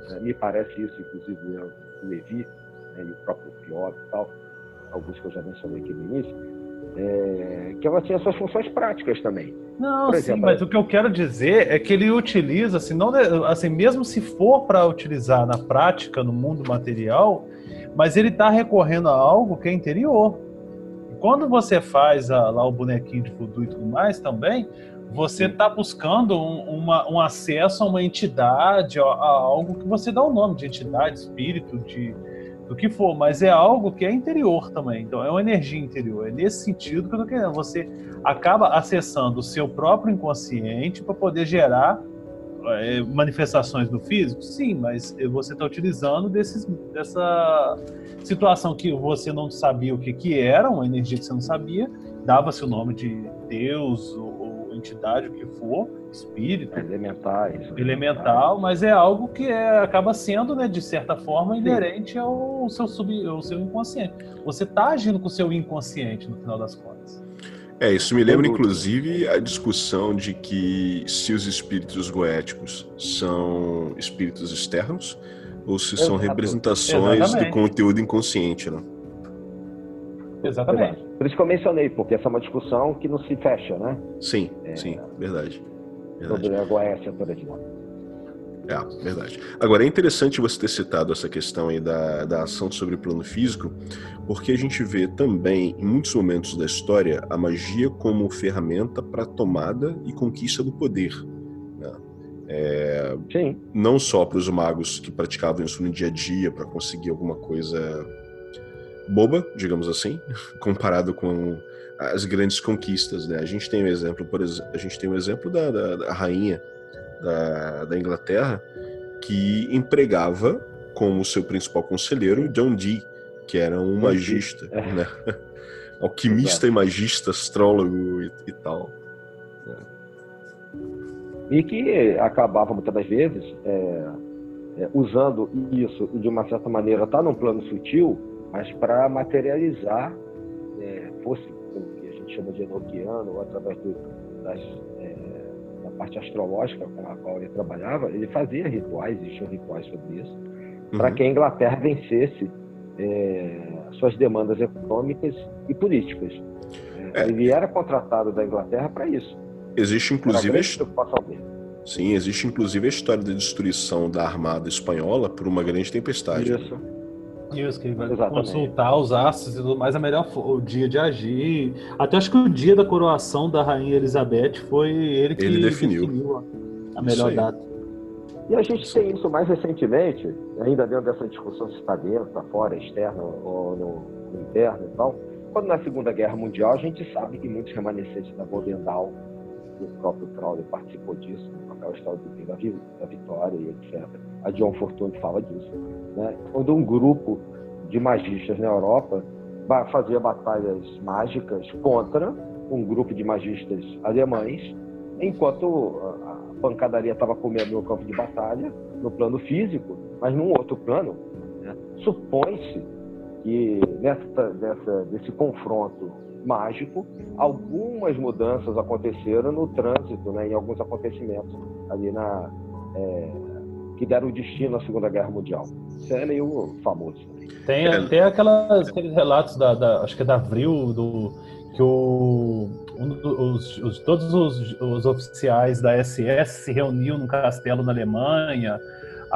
Né? Me parece isso, inclusive o Levi né? e o próprio Pior e tal, alguns que eu já mencionei aqui no início, é, que ela tinha suas funções práticas também. Não, exemplo, sim, mas o que eu quero dizer é que ele utiliza, assim, não, assim mesmo se for para utilizar na prática, no mundo material, mas ele está recorrendo a algo que é interior. Quando você faz a, lá o bonequinho de voodoo e tudo mais também, você está buscando um, uma, um acesso a uma entidade, a, a, algo que você dá o um nome de entidade, espírito, de do que for, mas é algo que é interior também. Então é uma energia interior. É nesse sentido que eu estou querendo. Você acaba acessando o seu próprio inconsciente para poder gerar é, manifestações do físico? Sim, mas você está utilizando desses, dessa situação que você não sabia o que, que era, uma energia que você não sabia, dava-se o nome de Deus ou, ou entidade, o que for, espírito. Elementais. Elemental, mas é algo que é, acaba sendo, né, de certa forma, inerente ao seu, sub, ao seu inconsciente. Você está agindo com o seu inconsciente, no final das contas. É, isso me lembra inclusive a discussão de que se os espíritos goéticos são espíritos externos ou se Exato. são representações Exatamente. do conteúdo inconsciente, né? Exatamente. Por isso que eu mencionei, porque essa é uma discussão que não se fecha, né? Sim, é, sim, verdade. verdade. Sobre a Goécia, por exemplo. É, verdade. Agora, é interessante você ter citado essa questão aí da, da ação sobre o plano físico, porque a gente vê também, em muitos momentos da história, a magia como ferramenta para tomada e conquista do poder. Né? É, Sim. Não só para os magos que praticavam isso no dia a dia para conseguir alguma coisa boba, digamos assim, comparado com as grandes conquistas. Né? A gente tem um exemplo, por exemplo, a gente tem um exemplo da, da, da rainha da, da Inglaterra, que empregava como seu principal conselheiro John Dee, que era um magista, é. né? alquimista Exato. e magista, astrólogo e, e tal. É. E que acabava muitas das vezes é, é, usando isso de uma certa maneira, tá num plano sutil, mas para materializar, é, fosse o que a gente chama de enoquiano, ou através do, das parte astrológica com a qual ele trabalhava, ele fazia rituais, existiam rituais sobre isso, uhum. para que a Inglaterra vencesse é, suas demandas econômicas e políticas. É. Ele era contratado da Inglaterra para isso. Existe inclusive Sim, existe inclusive a história da destruição da armada espanhola por uma grande tempestade. Isso. Isso, que ele vai Exatamente. consultar os astros e tudo mais, a melhor o dia de agir. Até acho que o dia da coroação da Rainha Elizabeth foi ele que ele definiu, definiu a melhor data. E a gente tem isso mais recentemente, ainda dentro dessa discussão se está dentro, está fora, externo ou no, no interno e tal. Quando na Segunda Guerra Mundial a gente sabe que muitos remanescentes da Golden Dawn, o próprio Crowley participou disso, no papel histórico da, da Vitória e etc. A John Fortune fala disso né, quando um grupo de magistas na Europa fazia batalhas mágicas contra um grupo de magistas alemães, enquanto a pancadaria estava comendo no campo de batalha, no plano físico, mas num outro plano. Né, Supõe-se que nessa, nessa, desse confronto mágico, algumas mudanças aconteceram no trânsito, né, em alguns acontecimentos ali na, é, que deram o destino à Segunda Guerra Mundial. Isso é meio famoso. Tem até aquelas, aqueles relatos da, da, acho que é da Avril, do, que o, um dos, os, todos os, os, oficiais da SS se reuniam num castelo na Alemanha,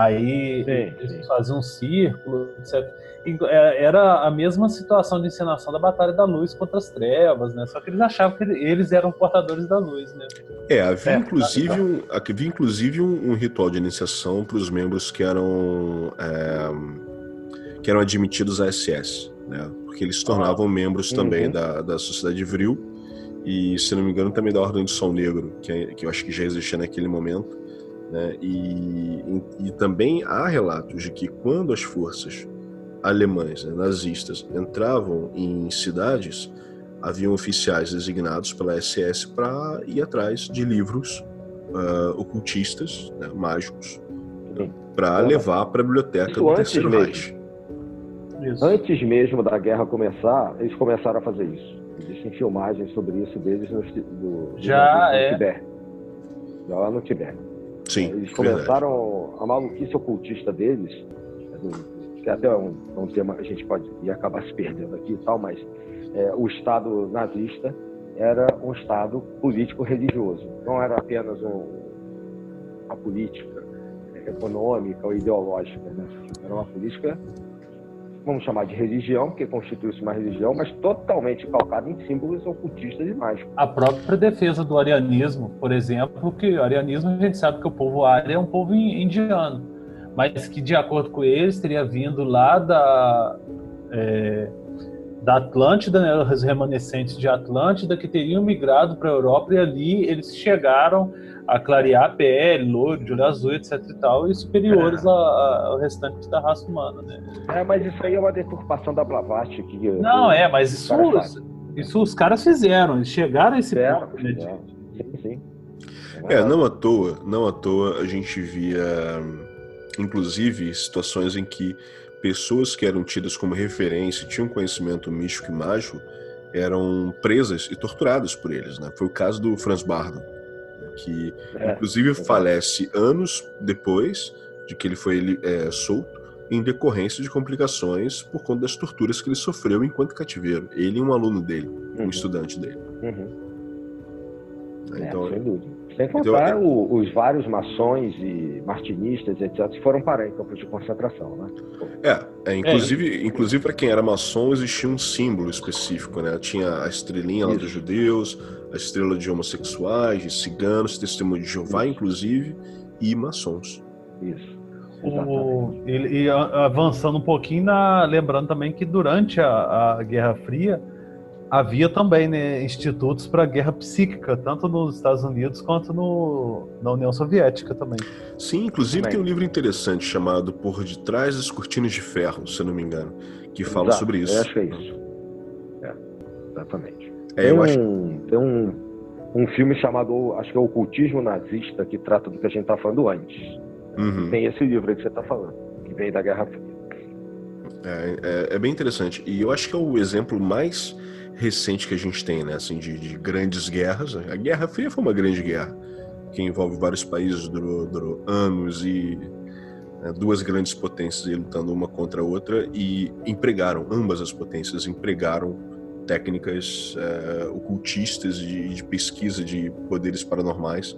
Aí sim, eles faziam um círculo, etc. É, era a mesma situação de encenação da Batalha da Luz contra as Trevas, né? Só que eles achavam que eles eram portadores da luz, né? É, havia é, inclusive, um, havia inclusive um, um ritual de iniciação para os membros que eram é, que eram admitidos à SS, né? Porque eles se tornavam membros também uhum. da, da Sociedade Vril e, se não me engano, também da Ordem do Sol Negro, que, é, que eu acho que já existia naquele momento. Né? E, e, e, também há relatos de que quando as forças alemãs, né, nazistas, entravam em cidades, haviam oficiais designados pela SS para ir atrás de livros uh, ocultistas, né, mágicos, para levar para a biblioteca Isso do Terceiro Reich. Antes mesmo da guerra começar, eles começaram a fazer isso. Existem filmagens sobre isso deles no, no, Já no, é. Tibete. Já lá no Tibete. Sim, eles começaram verdade. a maluquice ocultista deles, que até é um, um tema a gente pode ir acabar se perdendo aqui e tal, mas é, o Estado nazista era um Estado político-religioso. Não era apenas um, uma política econômica ou ideológica. Né? Era uma política vamos chamar de religião, porque constitui-se uma religião, mas totalmente calcada em símbolos ocultistas e mágicos. A própria defesa do arianismo, por exemplo, que o arianismo a gente sabe que o povo ária é um povo indiano, mas que de acordo com eles teria vindo lá da é, da Atlântida, né, os remanescentes de Atlântida que teriam migrado para a Europa e ali eles chegaram a clarear a pele, loiro, de olho azul, etc e tal, e superiores é. ao restante da raça humana, né? É, mas isso aí é uma deturpação da Blavatsky. Que, Não, é, mas isso, isso os caras fizeram, eles chegaram a esse fizeram, ponto. Né? Sim, sim. É, não à toa, não à toa a gente via, inclusive, situações em que pessoas que eram tidas como referência, tinham conhecimento místico e mágico, eram presas e torturadas por eles, né? Foi o caso do Franz Bardon que é, inclusive falece anos depois de que ele foi é, solto em decorrência de complicações por conta das torturas que ele sofreu enquanto cativeiro. Ele e um aluno dele, uhum. um estudante dele. Uhum. Então, é, sem dúvida. Sem contar então, o, os vários maçons e martinistas, etc., que foram parar em campos de concentração, né? É, é inclusive, é. inclusive para quem era maçom existia um símbolo específico, né? Tinha a estrelinha lá dos judeus, a estrela de homossexuais, de ciganos, testemunho de Jeová, Isso. inclusive, e maçons. Isso. O, e, e, avançando um pouquinho, na, lembrando também que durante a, a Guerra Fria havia também né, institutos para guerra psíquica, tanto nos Estados Unidos quanto no, na União Soviética também. Sim, inclusive também. tem um livro interessante chamado Por Detrás das Cortinas de Ferro, se eu não me engano, que fala Exato, sobre isso. Eu acho que é isso. É, exatamente. É, tem, um, acho... tem um, um filme chamado, acho que é Ocultismo Nazista, que trata do que a gente está falando antes. Uhum. Tem esse livro aí que você está falando, que vem da Guerra Fria. É, é, é, bem interessante. E eu acho que é o exemplo mais recente que a gente tem, né? Assim, de, de grandes guerras. A Guerra Fria foi uma grande guerra que envolve vários países, durou, durou anos e né, duas grandes potências lutando uma contra a outra e empregaram, ambas as potências empregaram técnicas é, ocultistas de, de, pesquisa de poderes paranormais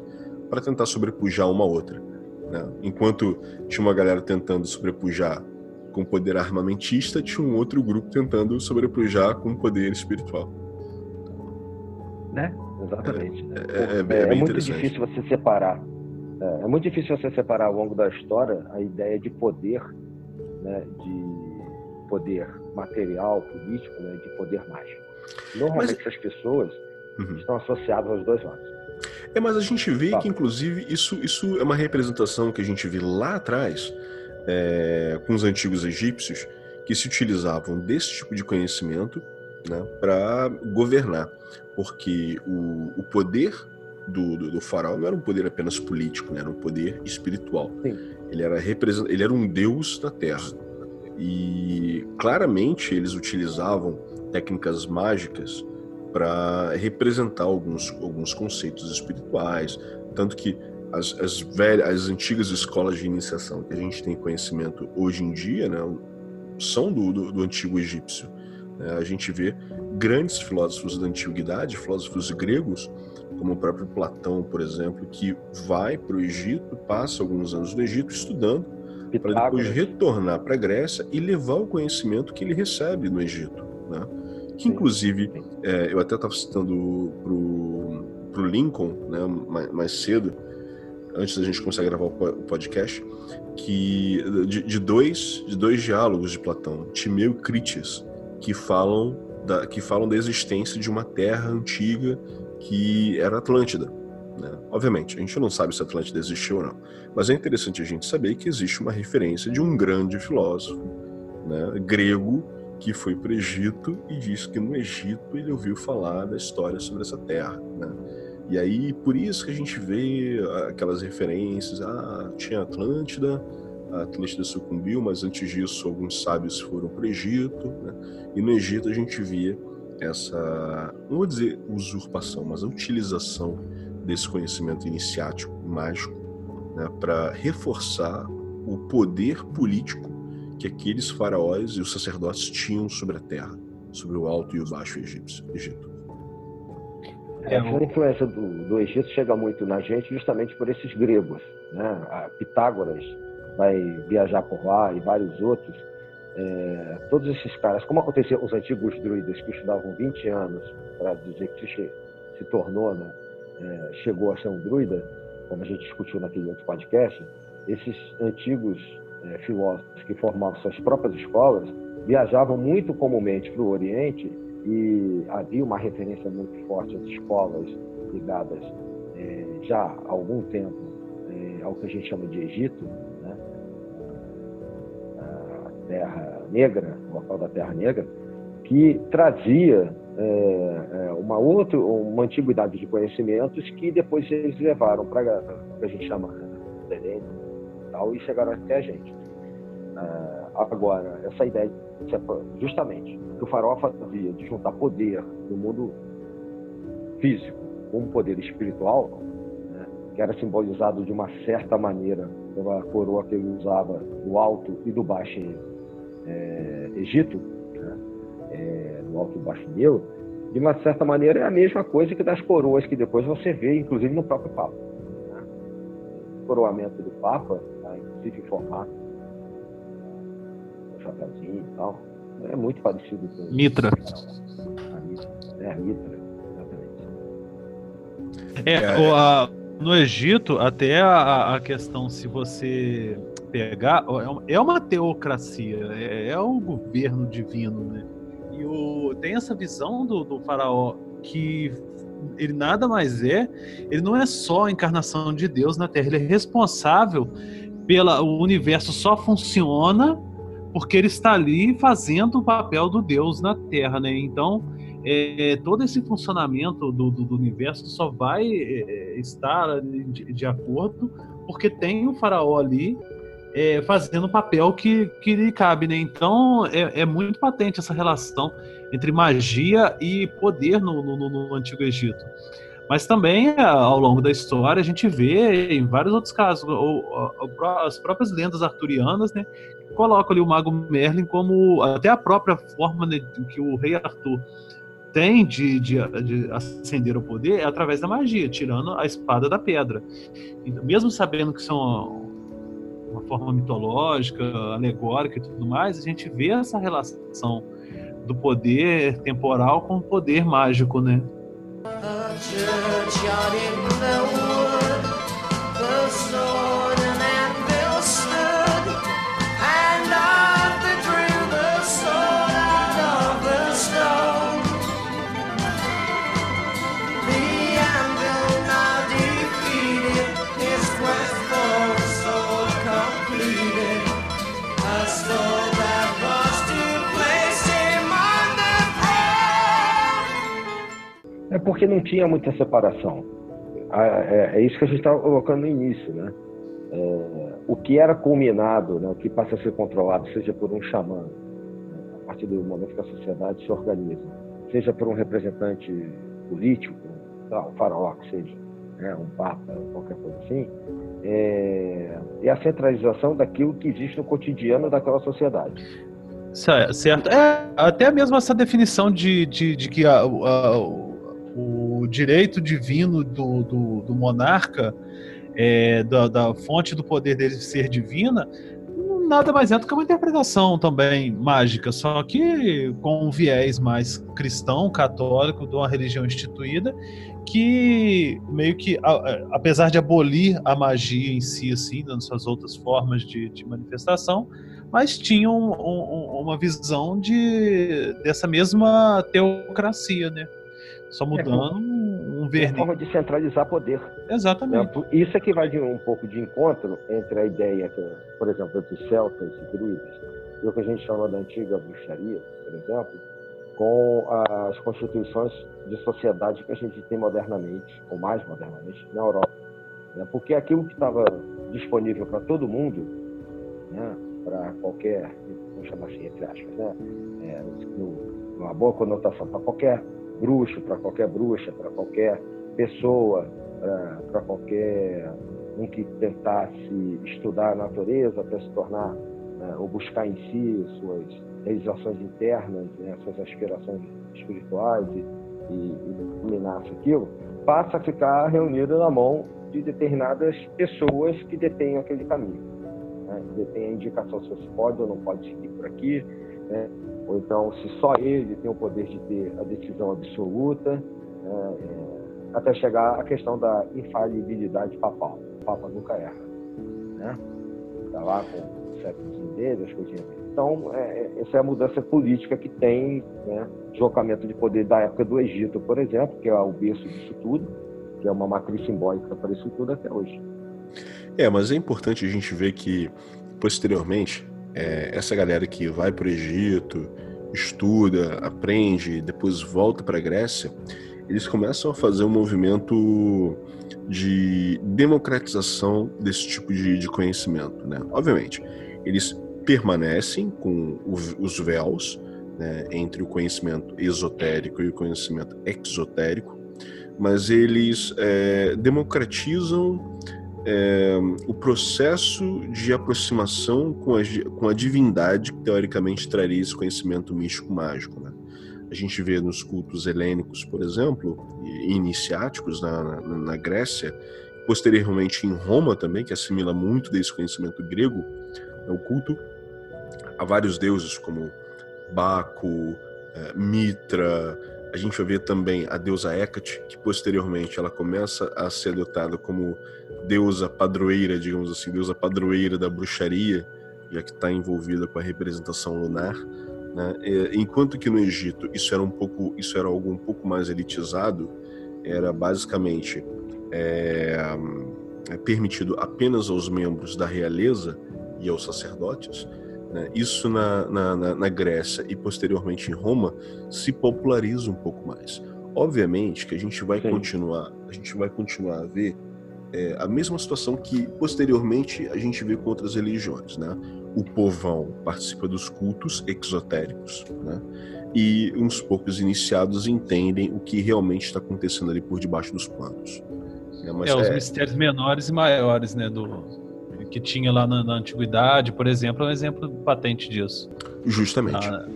para tentar sobrepujar uma a outra. Né? Enquanto tinha uma galera tentando sobrepujar com poder armamentista, tinha um outro grupo tentando sobrepujar com poder espiritual. Né? Exatamente. É, é, é, é muito difícil você separar. É, é, muito difícil você separar ao longo da história a ideia de poder, né, de poder material, político, né, de poder mágico. Normalmente mas... essas pessoas uhum. estão associadas aos dois lados. É, mas a gente vê tá. que, inclusive, isso, isso é uma representação que a gente vê lá atrás é, com os antigos egípcios que se utilizavam desse tipo de conhecimento né, para governar, porque o, o poder do, do, do, faraó não era um poder apenas político, né, era um poder espiritual. Sim. Ele era ele era um deus da terra e claramente eles utilizavam técnicas mágicas para representar alguns, alguns conceitos espirituais, tanto que as, as, velhas, as antigas escolas de iniciação que a gente tem conhecimento hoje em dia, né, são do, do, do antigo egípcio. Né? A gente vê grandes filósofos da antiguidade, filósofos gregos, como o próprio Platão, por exemplo, que vai para o Egito, passa alguns anos no Egito estudando para depois retornar para a Grécia e levar o conhecimento que ele recebe no Egito. Né? Que, inclusive, é, eu até estava citando para o Lincoln né, mais, mais, cedo, antes da gente começar a gravar o podcast, que de, de dois, de dois diálogos de Platão, Timeu e Critias, que falam da, que falam da existência de uma terra antiga que era Atlântida. Né? Obviamente, a gente não sabe se Atlântida existiu ou não, mas é interessante a gente saber que existe uma referência de um grande filósofo né, grego que foi para o Egito e disse que no Egito ele ouviu falar da história sobre essa terra. Né? E aí, por isso que a gente vê aquelas referências, ah, tinha Atlântida, a Atlântida sucumbiu, mas antes disso alguns sábios foram para o Egito, né? e no Egito a gente via essa, não vou dizer usurpação, mas a utilização desse conhecimento iniciático, mágico, né, para reforçar o poder político que aqueles faraós e os sacerdotes tinham sobre a terra, sobre o alto e o baixo Egito. É, a influência do, do Egito chega muito na gente justamente por esses gregos. Né? A Pitágoras vai viajar por lá e vários outros. É, todos esses caras, como acontecia com os antigos druidas que estudavam 20 anos para dizer que se, se tornou, né, é, chegou a ser um druida, como a gente discutiu naquele outro podcast, esses antigos é, filósofos que formavam suas próprias escolas viajavam muito comumente para o Oriente e havia uma referência muito forte às escolas ligadas é, já há algum tempo é, ao que a gente chama de Egito, né? a Terra Negra, o local da Terra Negra, que trazia é, uma outra, uma antiguidade de conhecimentos que depois eles levaram para o que a gente chama né, e tal e chegaram até a gente. É, agora, essa ideia, justamente, que o farol fazia de juntar poder no mundo físico com poder espiritual, né, que era simbolizado de uma certa maneira pela coroa que ele usava do alto e do baixo é, Egito, é, no Alto e Baixo Nilo, de uma certa maneira é a mesma coisa que das coroas que depois você vê, inclusive no próprio Papa. Né? O coroamento do Papa, tá? inclusive em formato, chapéuzinho e tal, é muito parecido com. Mitra. A Mitra. É, a Mitra, exatamente. É, o, a, no Egito, até a, a questão, se você pegar, é uma teocracia, é, é o governo divino, né? E o, tem essa visão do, do faraó que ele nada mais é, ele não é só a encarnação de Deus na Terra, ele é responsável pela o universo só funciona porque ele está ali fazendo o papel do Deus na Terra, né? Então, é, todo esse funcionamento do, do, do universo só vai é, estar de, de, acordo porque tem o faraó ali é, fazendo o papel que, que lhe cabe, né? Então é, é muito patente essa relação entre magia e poder no, no, no Antigo Egito. Mas também, ao longo da história, a gente vê em vários outros casos, as próprias lendas arturianas, né, colocam ali o Mago Merlin como até a própria forma né, que o rei Arthur tem de, de, de, ascender o poder é através da magia, tirando a espada da pedra. Então, mesmo sabendo que são uma forma mitológica, alegórica e tudo mais, a gente vê essa relação do poder temporal com o poder mágico, né? É porque não tinha muita separação. É, é isso que a gente estava colocando no início, né? É, o que era culminado, né, o que passa a ser controlado, seja por um xamã, né, a partir do momento que a sociedade se organiza, seja por um representante político, um faraó que seja, né, um papa, qualquer coisa assim, é, é a centralização daquilo que existe no cotidiano daquela sociedade. Certo. É, até mesmo essa definição de, de, de que a, a, o direito divino do, do, do monarca, é, da, da, fonte do poder dele ser divina, nada mais é do que uma interpretação também mágica, só que com um viés mais cristão, católico, de uma religião instituída, que meio que, apesar de abolir a magia em si, assim, nas suas outras formas de, de manifestação, mas tinham um, um, uma visão de, dessa mesma teocracia, né? Só é, mudando é, um verniz. Uma forma de centralizar poder. Exatamente. Isso é que vai de um pouco de encontro entre a ideia, que, por exemplo, dos celtas e druidas, e o que a gente chama da antiga bruxaria, por exemplo, com as constituições de sociedade que a gente tem modernamente, ou mais modernamente, na Europa. Né? Porque aquilo que estava disponível para todo mundo, né? para qualquer, vamos chamar assim, entre aspas, né? É, numa boa conotação, para qualquer bruxo, para qualquer bruxa, para qualquer pessoa, para qualquer um que tentasse estudar a natureza para se tornar né, ou buscar em si suas realizações internas, né, suas aspirações espirituais e, e, e dominasse aquilo, passa a ficar reunido na mão de determinadas pessoas que detêm aquele caminho né? Ele tem a indicação se você pode ou não pode seguir por aqui, né? Ou então se só ele tem o poder de ter a decisão absoluta, né? é, até chegar à questão da infalibilidade papal. O Papa nunca erra. Né? Está lá com o século dele, as coisinhas. Então, é, é, essa é a mudança política que tem, né, deslocamento de poder da época do Egito, por exemplo, que é o berço disso tudo, que é uma matriz simbólica para isso tudo até hoje. É, mas é importante a gente ver que, posteriormente, é, essa galera que vai para o Egito, estuda, aprende, depois volta para a Grécia, eles começam a fazer um movimento de democratização desse tipo de, de conhecimento. Né? Obviamente, eles permanecem com os véus né, entre o conhecimento esotérico e o conhecimento exotérico, mas eles é, democratizam é, o processo de aproximação com a, com a divindade que teoricamente traria esse conhecimento místico mágico. Né? A gente vê nos cultos helênicos, por exemplo, iniciáticos na, na, na Grécia, posteriormente em Roma também, que assimila muito desse conhecimento grego, né? o culto a vários deuses como Baco, é, Mitra, a gente vai ver também a deusa Hecate, que posteriormente ela começa a ser adotada como deusa padroeira, digamos assim, deusa padroeira da bruxaria, já que está envolvida com a representação lunar. Né? Enquanto que no Egito isso era um pouco, isso era algo um pouco mais elitizado, era basicamente é, é permitido apenas aos membros da realeza e aos sacerdotes. Né? Isso na, na, na, Grécia e posteriormente em Roma se populariza um pouco mais. Obviamente que a gente vai Sim. continuar, a gente vai continuar a ver é, a mesma situação que posteriormente a gente vê com outras religiões, né? O povão participa dos cultos exotéricos, né? E uns poucos iniciados entendem o que realmente está acontecendo ali por debaixo dos panos. Né? Mas, é, os é... mistérios menores e maiores, né? Do, que tinha lá na, na, antiguidade, por exemplo, é um exemplo patente disso. Justamente. Ah,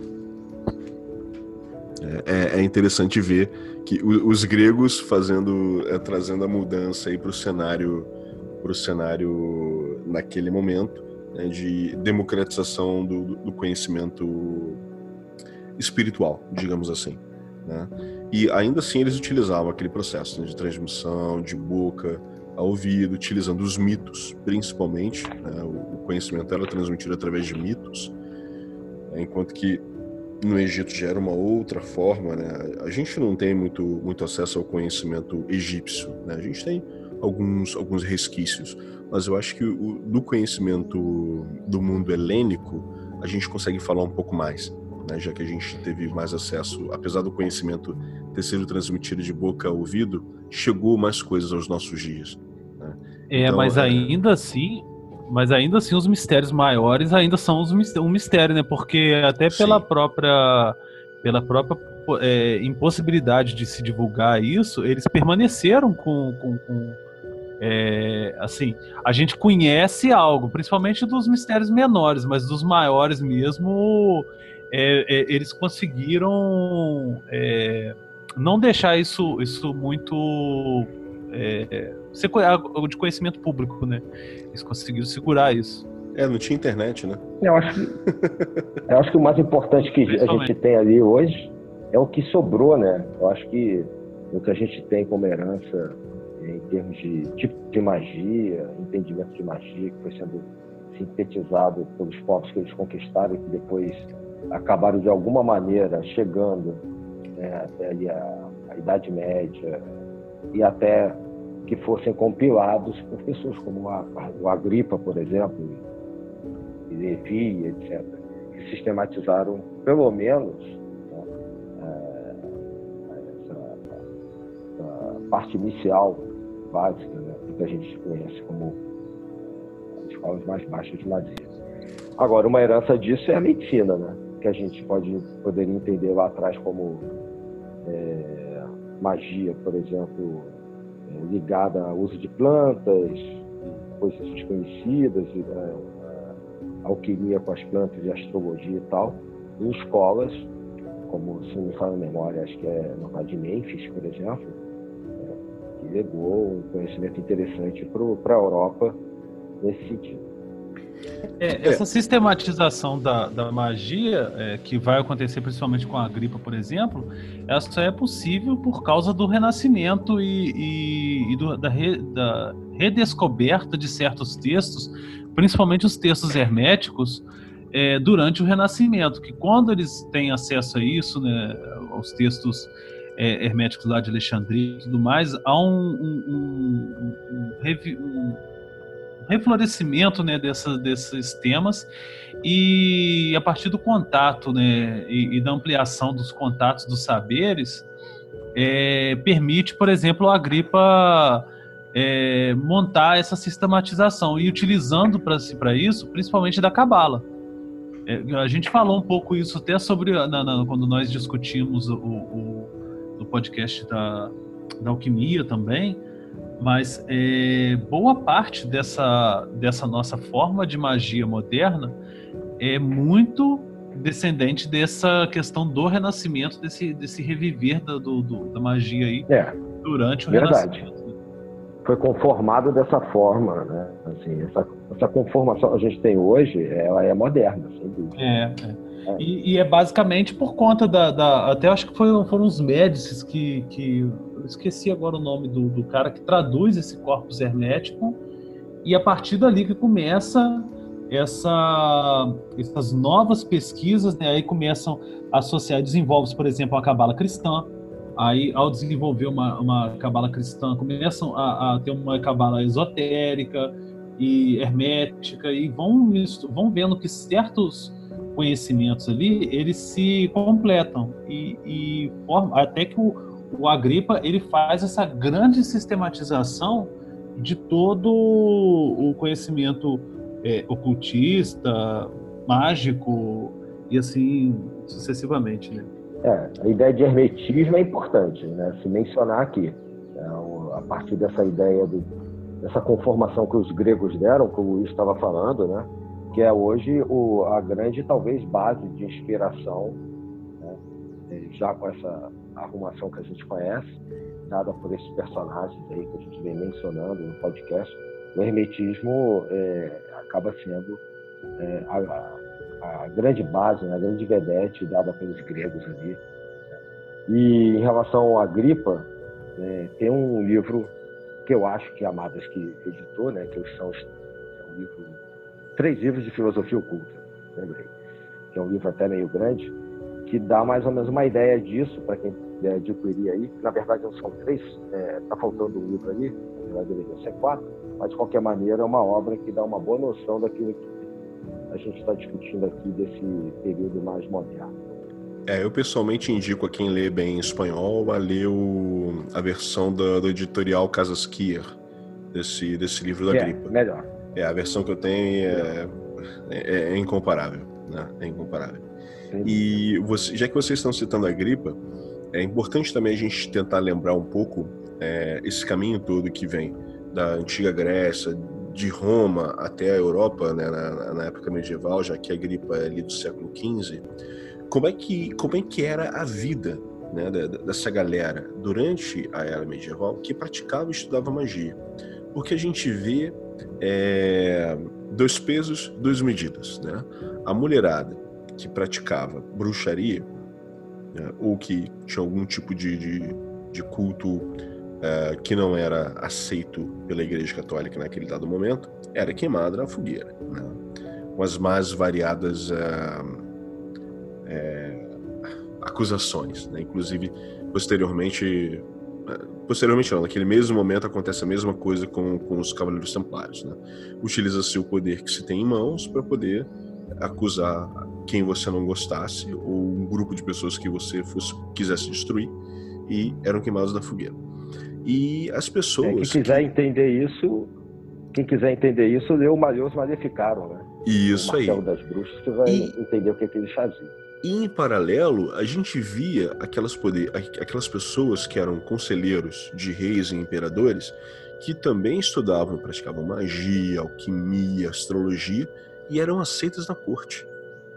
é, é, interessante ver que os gregos fazendo, é, trazendo a mudança aí para o cenário, para o cenário naquele momento né, de democratização do, do, conhecimento espiritual, digamos assim. Né? E ainda assim eles utilizavam aquele processo né, de transmissão de boca a ouvido, utilizando os mitos, principalmente. Né? O conhecimento era transmitido através de mitos, né? enquanto que no Egito já era uma outra forma. Né? A gente não tem muito, muito acesso ao conhecimento egípcio. Né? A gente tem alguns, alguns resquícios, mas eu acho que o, do conhecimento do mundo helênico a gente consegue falar um pouco mais. Né, já que a gente teve mais acesso, apesar do conhecimento ter sido transmitido de boca a ouvido, chegou mais coisas aos nossos dias. É, então, mas é... ainda assim, mas ainda assim os mistérios maiores ainda são os um mistério, né? Porque até pela Sim. própria pela própria é, impossibilidade de se divulgar isso, eles permaneceram com, com, com é, assim, a gente conhece algo, principalmente dos mistérios menores, mas dos maiores mesmo, é, é eles conseguiram é, não deixar isso, isso muito é, de conhecimento público, né? Eles conseguiram segurar isso. É, não tinha internet, né? Eu acho que, eu acho que o mais importante que a gente tem ali hoje é o que sobrou, né? Eu acho que o que a gente tem como herança em termos de tipo de magia, entendimento de magia que foi sendo sintetizado pelos povos que eles conquistaram e que depois acabaram de alguma maneira chegando né, até a, a Idade Média e até que fossem compilados por pessoas como a, o Agripa, por exemplo, e Levi, etc., que sistematizaram, pelo menos, né, essa, essa, parte inicial, básica, né, que a gente conhece como as escolas mais baixas de magia. Agora, uma herança disso é a medicina, né? que a gente pode poderia entender lá atrás como é, magia, por exemplo, ligada ao uso de plantas, coisas desconhecidas, é, alquimia com as plantas e astrologia e tal, em escolas, como se não me fala a memória, acho que é na de Memphis, por exemplo, é, que legou um conhecimento interessante para a Europa nesse sentido. É, essa sistematização da, da magia, é, que vai acontecer principalmente com a gripa, por exemplo, ela só é possível por causa do renascimento e, e, e do, da, re, da, redescoberta de certos textos, principalmente os textos herméticos, é, durante o renascimento. Que quando eles têm acesso a isso, né, aos textos é, herméticos lá de Alexandria e tudo mais, há um, um, um, um reflorescimento né, desses temas e a partir do contato né, e, e da ampliação dos contatos dos saberes é, permite, por exemplo, a Agripa é, montar essa sistematização e utilizando para isso, principalmente da Cabala. É, a gente falou um pouco isso até sobre na, na, quando nós discutimos o, o, o podcast da, da alquimia também, mas é, boa parte dessa, dessa nossa forma de magia moderna é muito descendente dessa questão do renascimento, desse, desse reviver da, do, do, da magia aí é, durante o verdade. renascimento. Foi conformado dessa forma, né? Assim, essa, essa conformação que a gente tem hoje, ela é moderna, sem dúvida. É, é. É. E, e, é basicamente por conta da. da até acho que foi, foram os médicis que, que esqueci agora o nome do, do cara que traduz esse corpus hermético, e a partir dali que começa essa, essas novas pesquisas, né, aí começam a associar, desenvolve por exemplo, a cabala cristã, aí ao desenvolver uma, uma cabala cristã, começam a, a ter uma cabala esotérica e hermética, e vão, vão vendo que certos conhecimentos ali, eles se completam, e, e forma, até que o, o Agripa ele faz essa grande sistematização de todo o conhecimento é, ocultista, mágico e assim sucessivamente, né? É, a ideia de hermetismo é importante, né? Se mencionar aqui, é, a partir dessa ideia do, dessa conformação que os gregos deram, que o Luiz estava falando, né? Que é hoje o, a grande talvez base de inspiração, né? É, já com essa arrumação que a gente conhece, dada por esses personagens aí que a gente vem mencionando no podcast, o hermetismo é, acaba sendo é, a, a, grande base, né, a grande vedete dada pelos gregos ali. Né. E em relação à gripa, é, tem um livro que eu acho que a Amadas que editou, né, que são é um livro, três livros de filosofia oculta, lembrei, que é um livro até meio grande, que dá mais ou menos uma ideia disso para quem é, adquirir aí. Na verdade, são três, está é, tá faltando um livro ali, na verdade deveria ser quatro, mas de qualquer maneira é uma obra que dá uma boa noção daquilo que a gente está discutindo aqui desse período mais moderno. É, eu pessoalmente indico a quem lê bem espanhol a ler o, a versão do, do editorial Casas Kier, desse, desse livro da é, gripe. Melhor. É, a versão que eu tenho é, é, é incomparável. Né? É incomparável. E você, já que vocês estão citando a gripa, é importante também a gente tentar lembrar um pouco é, esse caminho todo que vem da antiga Grécia, de Roma até a Europa, né, na, na, época medieval, já que a gripa é ali do século XV. Como é que, como é que era a vida né, dessa galera durante a era medieval que praticava e estudava magia? porque a gente vê é, dois pesos, duas medidas. Né? A mulherada que praticava bruxaria, né, ou que tinha algum tipo de, de, de culto é, que não era aceito pela Igreja Católica naquele dado momento, era queimada na fogueira, né? com as mais variadas é, é, acusações. Né? Inclusive, posteriormente, posteriormente não, naquele mesmo momento acontece a mesma coisa com, com os Cavaleiros Templários. Né? Utiliza-se o poder que se tem em mãos para poder acusar quem você não gostasse ou um grupo de pessoas que você fosse, quisesse destruir e eram queimados na fogueira. E as pessoas. É, quem quiser entender isso, quem quiser entender isso, lê o Malhos Maleficaram, né? Isso o aí. das Bruxas, que vai e... entender o que, é que eles faziam. E em paralelo, a gente via aquelas, poder, aquelas pessoas que eram conselheiros de reis e imperadores que também estudavam e praticavam magia, alquimia, astrologia e eram aceitas na corte.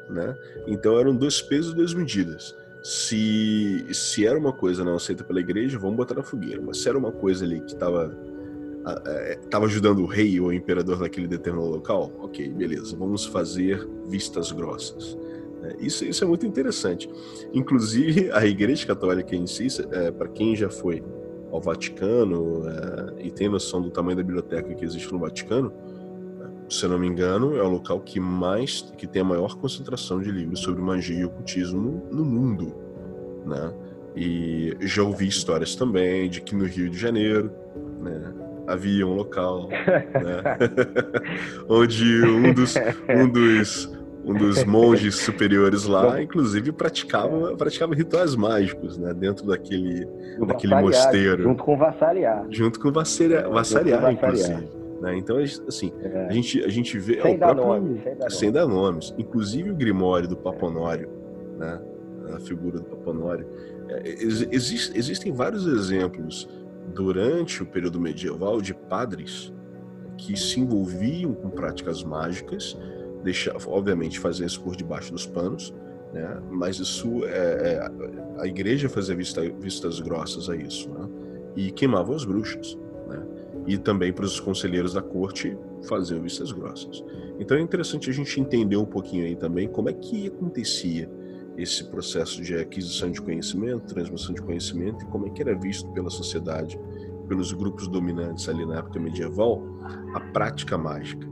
Né? Então eram dois pesos e duas medidas. Se, se era uma coisa não aceita pela igreja, vamos botar na fogueira. Mas se era uma coisa ali que estava estava ajudando o rei ou o imperador naquele determinado local, ok, beleza, vamos fazer vistas grossas. É, isso, isso é muito interessante. Inclusive, a Igreja Católica em si, é, para quem já foi ao Vaticano é, e tem noção do tamanho da biblioteca que existe no Vaticano, é, se eu não me engano, é o local que mais, que tem a maior concentração de livros sobre magia e ocultismo no, mundo, né? E já ouvi histórias também de que no Rio de Janeiro, né, havia um local né, onde um dos, um dos um dos monges superiores lá, inclusive praticava, praticava rituais mágicos, né, dentro daquele, daquele mosteiro. Junto com vassariar. Junto com vassariar, vassariar inclusive. Né? Então, assim, é. a, gente, a gente vê... Sem, é, dar, próprio, nome, sem, dar, sem dar nomes. Inclusive o Grimório do Paponório, é. né? a figura do Paponório. É, exist, existem vários exemplos durante o período medieval de padres que se envolviam com práticas mágicas deixar, obviamente, fazer isso por debaixo dos panos, né? Mas isso é, é a igreja fazia vista, vistas grossas a isso, né? E queimavam as bruxas? E também para os conselheiros da corte faziam vistas grossas. Então é interessante a gente entender um pouquinho aí também como é que acontecia esse processo de aquisição de conhecimento, transmissão de conhecimento e como é que era visto pela sociedade, pelos grupos dominantes ali na época medieval, a prática mágica.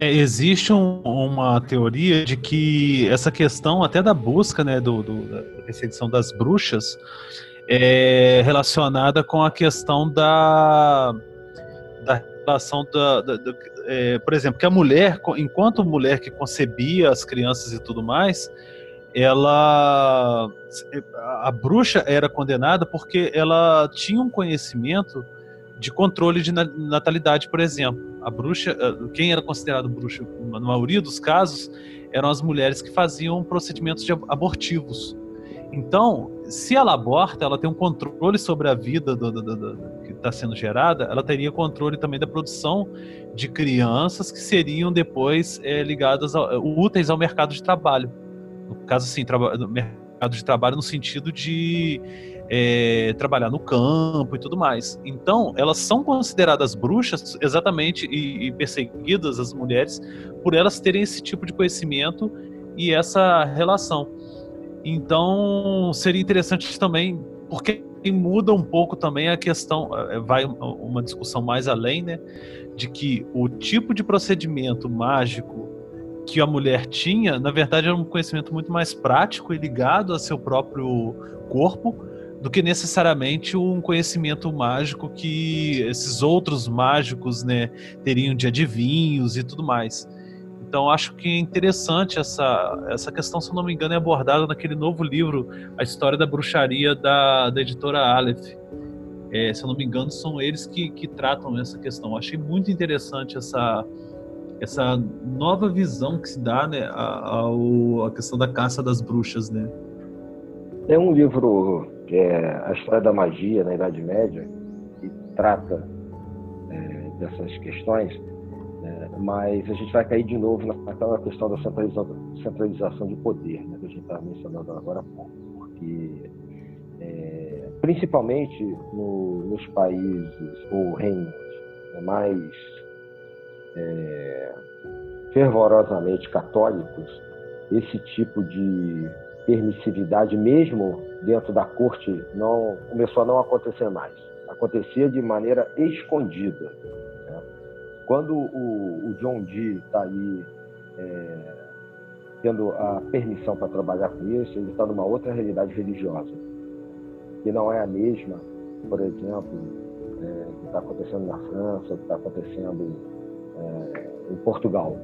É, existe um, uma teoria de que essa questão até da busca, né, do, do, da perseguição das bruxas, é relacionada com a questão da, da relação da, da, da é, por exemplo, que a mulher, enquanto mulher que concebia as crianças e tudo mais, ela a bruxa era condenada porque ela tinha um conhecimento de controle de natalidade, por exemplo. A bruxa, eh, quem era considerado bruxa, na maioria dos casos, eram as mulheres que faziam procedimentos abortivos. Então, se ela aborta, ela tem um controle sobre a vida do, do, do, que está sendo gerada, ela teria controle também da produção de crianças que seriam depois é, ligadas, ao, úteis ao mercado de trabalho. No caso, assim, mercado de trabalho no sentido de é, trabalhar no campo e tudo mais. Então, elas são consideradas bruxas exatamente e, e, perseguidas, as mulheres, por elas terem esse tipo de conhecimento e essa relação. Então, seria interessante também, porque muda um pouco também a questão, é, vai uma discussão mais além, né, de que o tipo de procedimento mágico que a mulher tinha, na verdade, era um conhecimento muito mais prático e ligado a seu próprio corpo do que necessariamente um conhecimento mágico que esses outros mágicos né, teriam de adivinhos e tudo mais. Então acho que é interessante essa, essa questão, se não me engano, é abordada naquele novo livro, A História da Bruxaria, da, da editora Aleph. É, se eu não me engano, são eles que, que tratam essa questão. Achei muito interessante essa, essa nova visão que se dá né, a, a, a questão da caça das bruxas. Né? É um livro que é a história da magia na Idade Média, que trata é, dessas questões? Mas a gente vai cair de novo naquela questão da centralização, de poder, né? que a gente estava mencionando agora há pouco. Porque, é, principalmente no, nos países ou reinos mais é, fervorosamente católicos, esse tipo de permissividade, mesmo dentro da corte, não começou a não acontecer mais. Acontecia de maneira escondida. Quando o, o, John Dee está aí é, tendo a permissão para trabalhar com isso, ele está numa outra realidade religiosa, que não é a mesma, por exemplo, é, que está acontecendo na França, que está acontecendo é, em Portugal.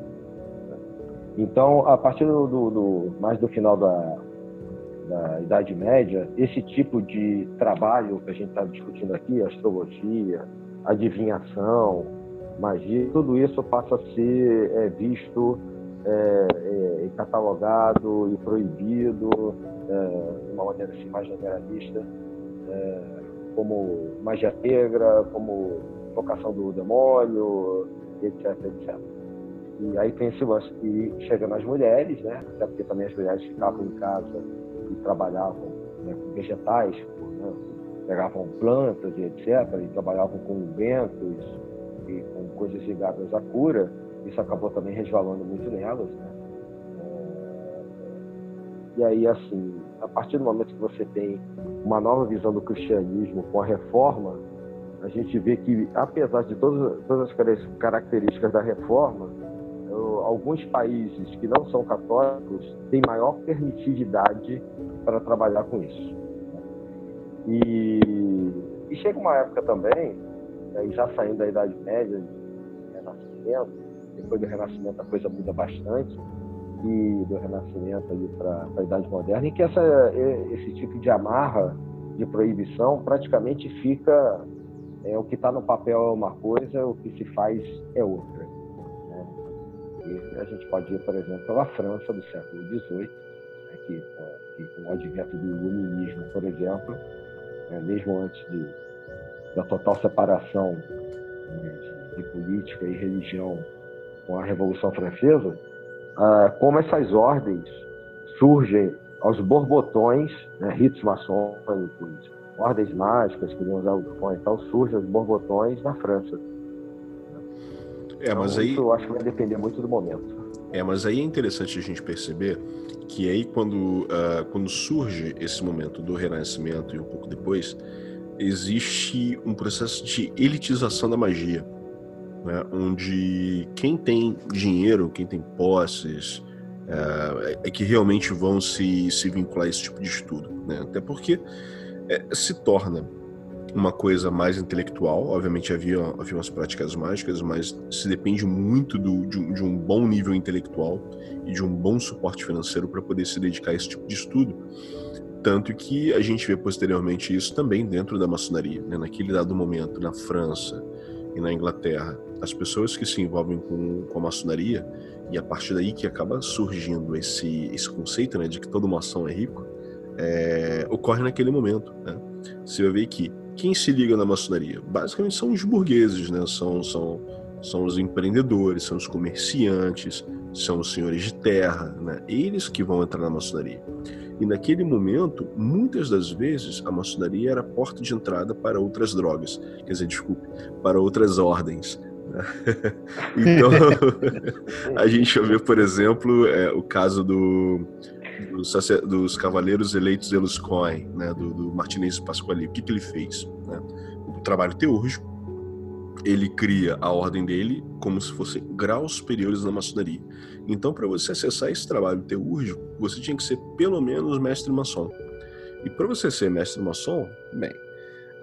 Então, a partir do, do, do mais do final da, da Idade Média, esse tipo de trabalho que a gente está discutindo aqui, astrologia, adivinhação, magia, tudo isso passa a ser é, visto, é, é, catalogado e proibido é, de uma maneira assim, mais generalista, é, como magia negra, como vocação do demônio, etc, etc. E aí tem esse lance que chega nas mulheres, né? Até porque também as mulheres ficavam em casa e trabalhavam né, com vegetais, né, pegavam plantas e etc., e trabalhavam com ventos coisas ligadas à cura. Isso acabou também resvalando muito nelas. Né? E aí, assim, a partir do momento que você tem uma nova visão do cristianismo com a reforma, a gente vê que, apesar de todas, todas as características da reforma, alguns países que não são católicos têm maior permitividade para trabalhar com isso. E, e chega uma época também, né, já saindo da Idade Média, Renascimento, depois do Renascimento a coisa muda bastante, e do Renascimento para a Idade Moderna, em que essa, esse tipo de amarra de proibição praticamente fica é, o que está no papel é uma coisa, o que se faz é outra. Né? E a gente pode ir, por exemplo, pela França do século XVIII, né, que, que, com o advento do iluminismo, por exemplo, né, mesmo antes de, da total separação de, política e religião com a Revolução Francesa, ah, como essas ordens surgem aos borbotões, né, ritos maçônicos, ordens mágicas que iam usar o fone e tal, surgem os borbotões na França. É, mas então, aí... eu acho que vai depender muito do momento. É, mas aí é interessante a gente perceber que aí quando, uh, quando surge esse momento do renascimento e um pouco depois, existe um processo de elitização da magia, né? onde quem tem dinheiro, quem tem posses, uh, é que realmente vão se, se vincular a esse tipo de estudo. Né? Até porque é, se torna uma coisa mais intelectual. Obviamente havia, havia umas práticas mágicas, mas se depende muito do, de, um, de, um, bom nível intelectual e de um bom suporte financeiro para poder se dedicar a esse tipo de estudo. Tanto que a gente vê posteriormente isso também dentro da maçonaria. Né? Naquele dado momento, na França e na Inglaterra, as pessoas que se envolvem com, com a maçonaria, e a partir daí que acaba surgindo esse, esse conceito né, de que todo maçom é rico, é, ocorre naquele momento. Né? Você vai ver que quem se liga na maçonaria? Basicamente são os burgueses, né? são, são, são os empreendedores, são os comerciantes, são os senhores de terra, né? eles que vão entrar na maçonaria. E naquele momento, muitas das vezes, a maçonaria era a porta de entrada para outras drogas, quer dizer, desculpe, para outras ordens. Né? então, a gente ver, por exemplo, é, o caso do, dos, dos cavaleiros eleitos elos Cohen, né, do, do Martinez Pasquali. O que, que ele fez? Né? O trabalho teúrgico, ele cria a ordem dele como se fossem graus superiores na maçonaria. Então, para você acessar esse trabalho teúrgico, você tinha que ser pelo menos mestre maçom. E para você ser mestre maçom, bem,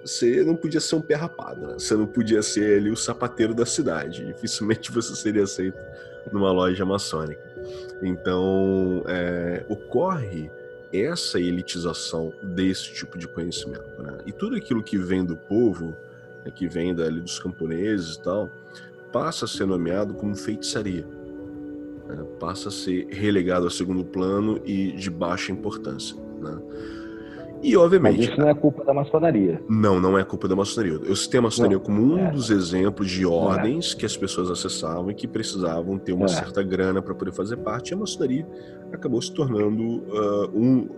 você não podia ser um pé rapado, né? Você não podia ser ali o sapateiro da cidade. Dificilmente você seria aceito numa loja maçônica. Então, é, ocorre essa elitização desse tipo de conhecimento. Né? E tudo aquilo que vem do povo, né, que vem dali dos camponeses e tal, passa a ser nomeado como feitiçaria. Né? Passa a ser relegado a segundo plano e de baixa importância. Né? E, obviamente. Mas isso não é culpa da maçonaria. Não, não é culpa da maçonaria. Eu citei a maçonaria não, como um é. dos exemplos de ordens é. que as pessoas acessavam e que precisavam ter uma é. certa grana para poder fazer parte. E a maçonaria acabou se tornando uh, um,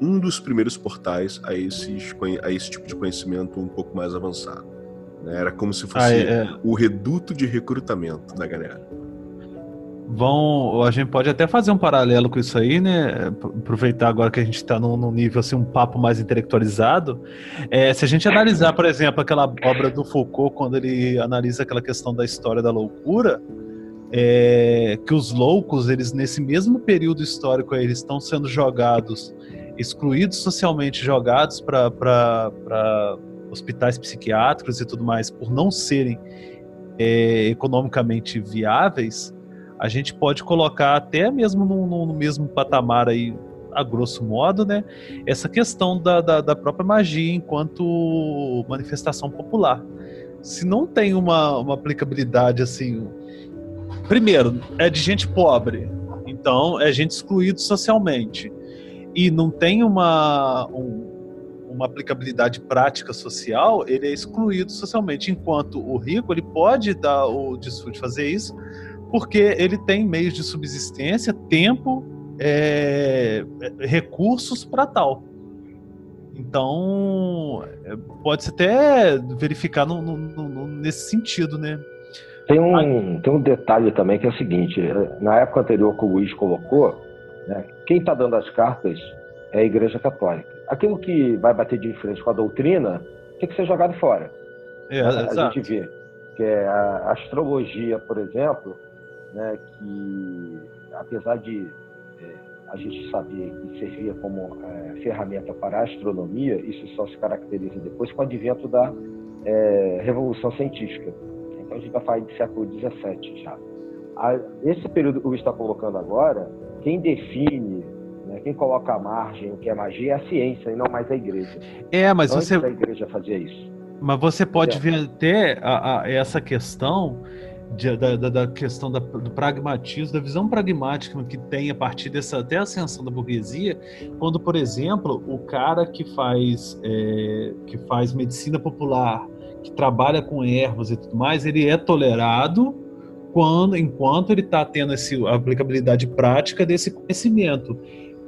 um dos primeiros portais a, esses, a esse tipo de conhecimento um pouco mais avançado. Né? Era como se fosse ah, é, é. o reduto de recrutamento da galera. Vão, a gente pode até fazer um paralelo com isso aí, né? Aproveitar agora que a gente está num, num, nível assim, um papo mais intelectualizado. É, se a gente analisar, por exemplo, aquela obra do Foucault, quando ele analisa aquela questão da história da loucura, é, que os loucos, eles nesse mesmo período histórico, eles estão sendo jogados, excluídos socialmente, jogados para hospitais psiquiátricos e tudo mais, por não serem é, economicamente viáveis a gente pode colocar até mesmo no, no, no mesmo patamar aí, a grosso modo, né? Essa questão da, da, da, própria magia enquanto manifestação popular. Se não tem uma, uma aplicabilidade assim. Primeiro, é de gente pobre, então é gente excluído socialmente. E não tem uma, um, uma aplicabilidade prática social, ele é excluído socialmente. Enquanto o rico, ele pode dar o desfrute de fazer isso, porque ele tem meios de subsistência, tempo, é, recursos para tal. Então, é, pode-se até verificar no, no, no, nesse sentido, né? Tem um, tem um detalhe também que é o seguinte: na época anterior que o Luiz colocou, né, quem está dando as cartas é a Igreja Católica. Aquilo que vai bater de frente com a doutrina tem que ser jogado fora. É, a, a gente vê que é a astrologia, por exemplo, né, que apesar de é, a gente saber que servia como é, ferramenta para a astronomia, isso só se caracteriza depois com o advento da é, Revolução Científica. Então a gente vai falar de século XVII já. A, esse período que o está colocando agora, quem define, né, quem coloca a margem, o que é magia, é a ciência e não mais a igreja. É, mas Antes você. a igreja fazia isso. Mas você pode é. ver até a, a, essa questão de, da, da, questão da, do pragmatismo, da visão pragmática que tem a partir dessa até ascensão da burguesia, quando, por exemplo, o cara que faz, é, que faz medicina popular, que trabalha com ervas e tudo mais, ele é tolerado quando, enquanto ele está tendo esse, a aplicabilidade prática desse conhecimento.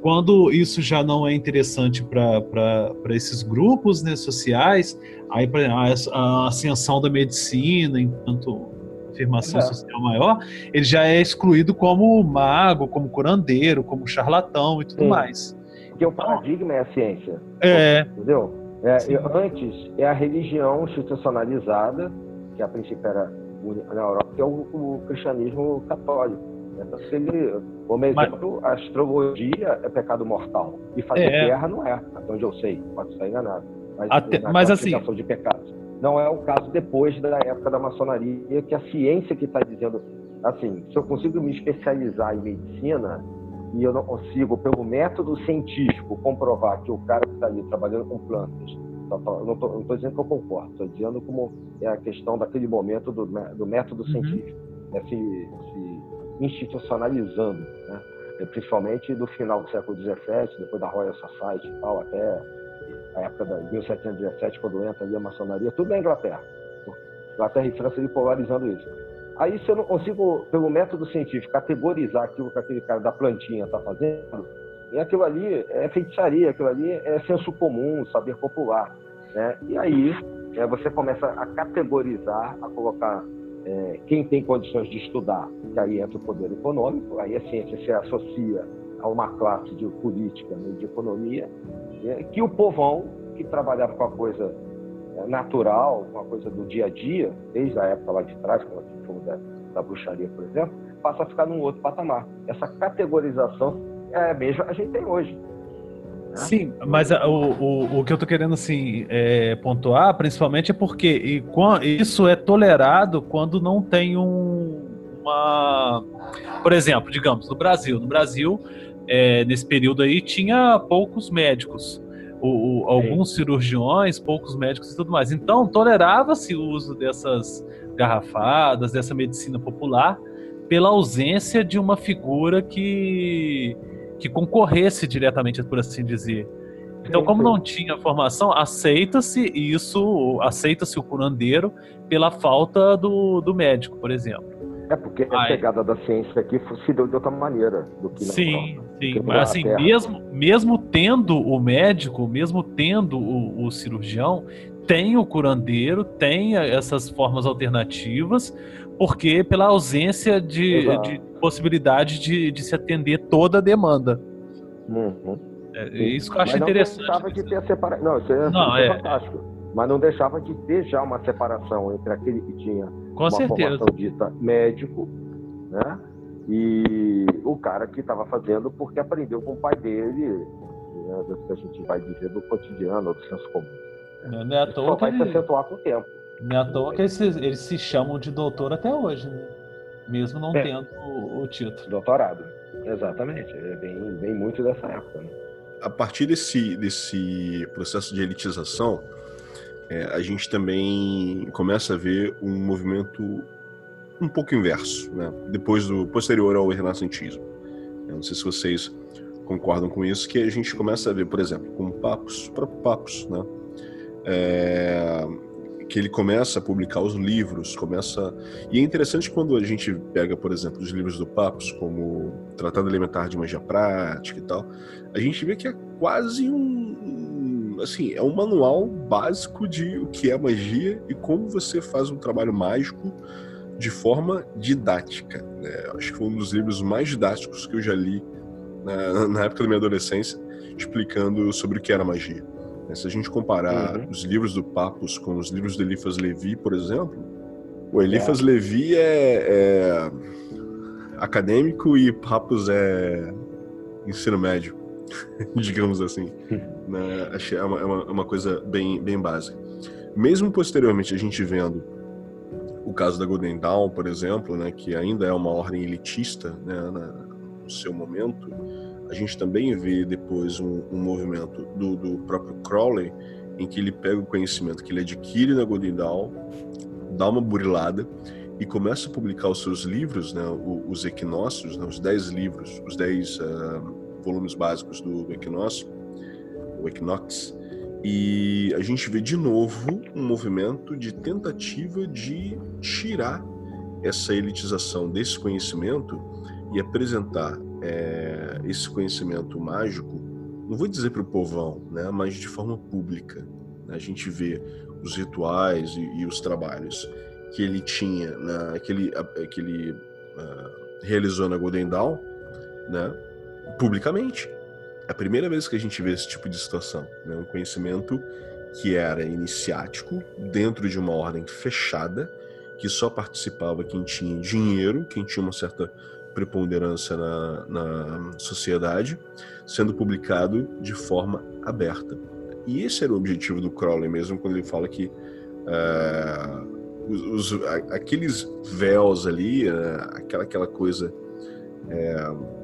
Quando isso já não é interessante para esses grupos né, sociais, aí a, a ascensão da medicina enquanto afirmação é. social maior, ele já é excluído como mago, como curandeiro, como charlatão e tudo Sim. mais. Porque o paradigma é a ciência. É. Entendeu? É, antes é a religião institucionalizada, que a princípio era na Europa, que é o, o cristianismo católico. Então, se ele, como exemplo, Mas... a astrologia é pecado mortal. E fazer é. guerra não é, até onde eu sei, pode estar enganado. Mas, Até, mas assim. de pecados. Não é o caso depois da época da maçonaria, que a ciência que está dizendo, assim, se eu consigo me especializar em medicina e eu não consigo, pelo método científico, comprovar que o cara que está ali trabalhando com plantas, não estou dizendo que eu concordo, estou dizendo como é a questão daquele momento do, do método uhum. científico, né, se, se, institucionalizando, né, principalmente do final do século XVII, depois da Royal Society e tal, até a época de 1717, quando entra ali a maçonaria, tudo na Inglaterra. Inglaterra e França ali polarizando isso. Aí, se eu não consigo, pelo método científico, categorizar aquilo que aquele cara da plantinha está fazendo, e aquilo ali é feitiçaria, aquilo ali é senso comum, saber popular. Né? E aí é, você começa a categorizar, a colocar é, quem tem condições de estudar, que aí entra o poder econômico, aí a ciência se associa a uma classe de política, né, de economia, é, que o povão, que trabalhava com a coisa é, natural, com a coisa do dia a dia, desde a época lá de trás, como a da, da bruxaria, por exemplo, passa a ficar num outro patamar. Essa categorização é que a gente tem hoje. Né? Sim, mas o, o, o que eu estou querendo assim, é, pontuar, principalmente, é porque e, isso é tolerado quando não tem um, uma. Por exemplo, digamos, no Brasil. No Brasil, é, nesse período aí tinha poucos médicos. O, o, alguns cirurgiões, poucos médicos e tudo mais. Então, tolerava-se o uso dessas garrafadas, dessa medicina popular, pela ausência de uma figura que, que concorresse diretamente, por assim dizer. Então, como não tinha formação, aceita-se isso, aceita-se o curandeiro pela falta do, do médico, por exemplo. É porque a chegada da ciência aqui se deu de outra maneira do que Sim, Europa, sim. Mas assim, mesmo, mesmo tendo o médico, mesmo tendo o, o cirurgião, tem o curandeiro, tem essas formas alternativas, porque pela ausência de, de possibilidade de, de, se atender toda a demanda. Uhum. É, isso que eu acho Mas não interessante. Não deixava de ter a separação. Não, isso é, não, é, é fantástico. Mas não deixava de ter já uma separação entre aquele que tinha Com uma certeza. formação dita médico, né? E o cara que estava fazendo porque aprendeu com o pai dele, né, do que a gente vai dizer do cotidiano, do senso comum. Não, não é à toa só vai ele... se acentuar com o tempo. Não é à toa que eles, eles se chamam de doutor até hoje, né? Mesmo não é. tendo o, o, título. Doutorado, exatamente. É bem, bem muito dessa época. Né? A partir desse, desse processo de elitização, é, a gente também começa a ver um movimento um pouco inverso, né? depois do posterior ao renascentismo. Eu não sei se vocês concordam com isso, que a gente começa a ver, por exemplo, com papos, próprios papos, né? É, que ele começa a publicar os livros, começa e é interessante quando a gente pega, por exemplo, os livros do Papos, como Tratado Elementar de Magia Prática e tal, a gente vê que é quase um, assim, é um manual básico de o que é magia e como você faz um trabalho mágico de forma didática. Né? Acho que foi um dos livros mais didáticos que eu já li na, na época da minha adolescência, explicando sobre o que era magia. Né, se a gente comparar uhum. os livros do Papos com os livros de Eliphas Levi, por exemplo, o Eliphas é. Levi é, é, acadêmico e Papos é ensino médio, digamos assim. né? Achei é uma, é uma, é uma coisa bem, bem básica. Mesmo posteriormente a gente vendo o caso da Golden Dawn, por exemplo, né, que ainda é uma ordem elitista né, na, no seu momento, a gente também vê depois um, um movimento do, do, próprio Crowley, em que ele pega o conhecimento que ele adquire na Golden Dawn, dá uma burilada e começa a publicar os seus livros, né, os equinócios, né, os dez livros, os dez uh, volumes básicos do, do equinócio, o Equinox, e a gente vê de novo um movimento de tentativa de tirar essa elitização desse conhecimento e apresentar é, esse conhecimento mágico, não vou dizer para o povão, né, mas de forma pública. A gente vê os rituais e, e os trabalhos que ele tinha, né, que ele, que ele uh, realizou na Golden Dawn, né, publicamente. É a primeira vez que a gente vê esse tipo de situação, né? um conhecimento que era iniciático, dentro de uma ordem fechada, que só participava quem tinha dinheiro, quem tinha uma certa preponderância na, na sociedade, sendo publicado de forma aberta. E esse era o objetivo do Crowley mesmo, quando ele fala que uh, os, os, aqueles véus ali, uh, aquela, aquela coisa. Uh,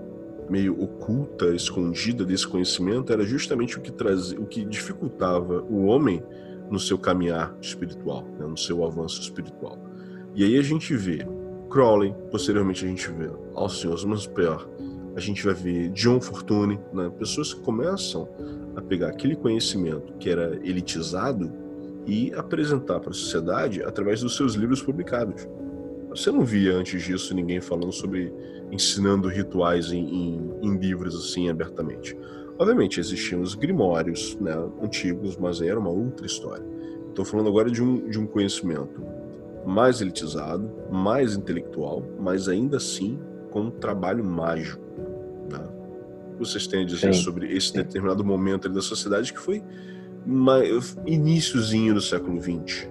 meio oculta, escondida desse conhecimento, era justamente o que trazia, o que dificultava o homem no seu caminhar espiritual, né, no seu avanço espiritual. E aí a gente vê Crowley, posteriormente a gente vê Alcione Mansper, a gente vai ver John Fortune, né, pessoas que começam a pegar aquele conhecimento que era elitizado e apresentar para a sociedade através dos seus livros publicados. Você não via antes disso ninguém falando sobre ensinando rituais em, em, em livros assim abertamente. Obviamente existiam os grimórios né, antigos, mas era uma outra história. Estou falando agora de um, de um conhecimento mais elitizado, mais intelectual, mas ainda assim com um trabalho mágico. Né? Vocês têm a dizer Sim. sobre esse determinado momento da sociedade que foi iníciozinho do século XX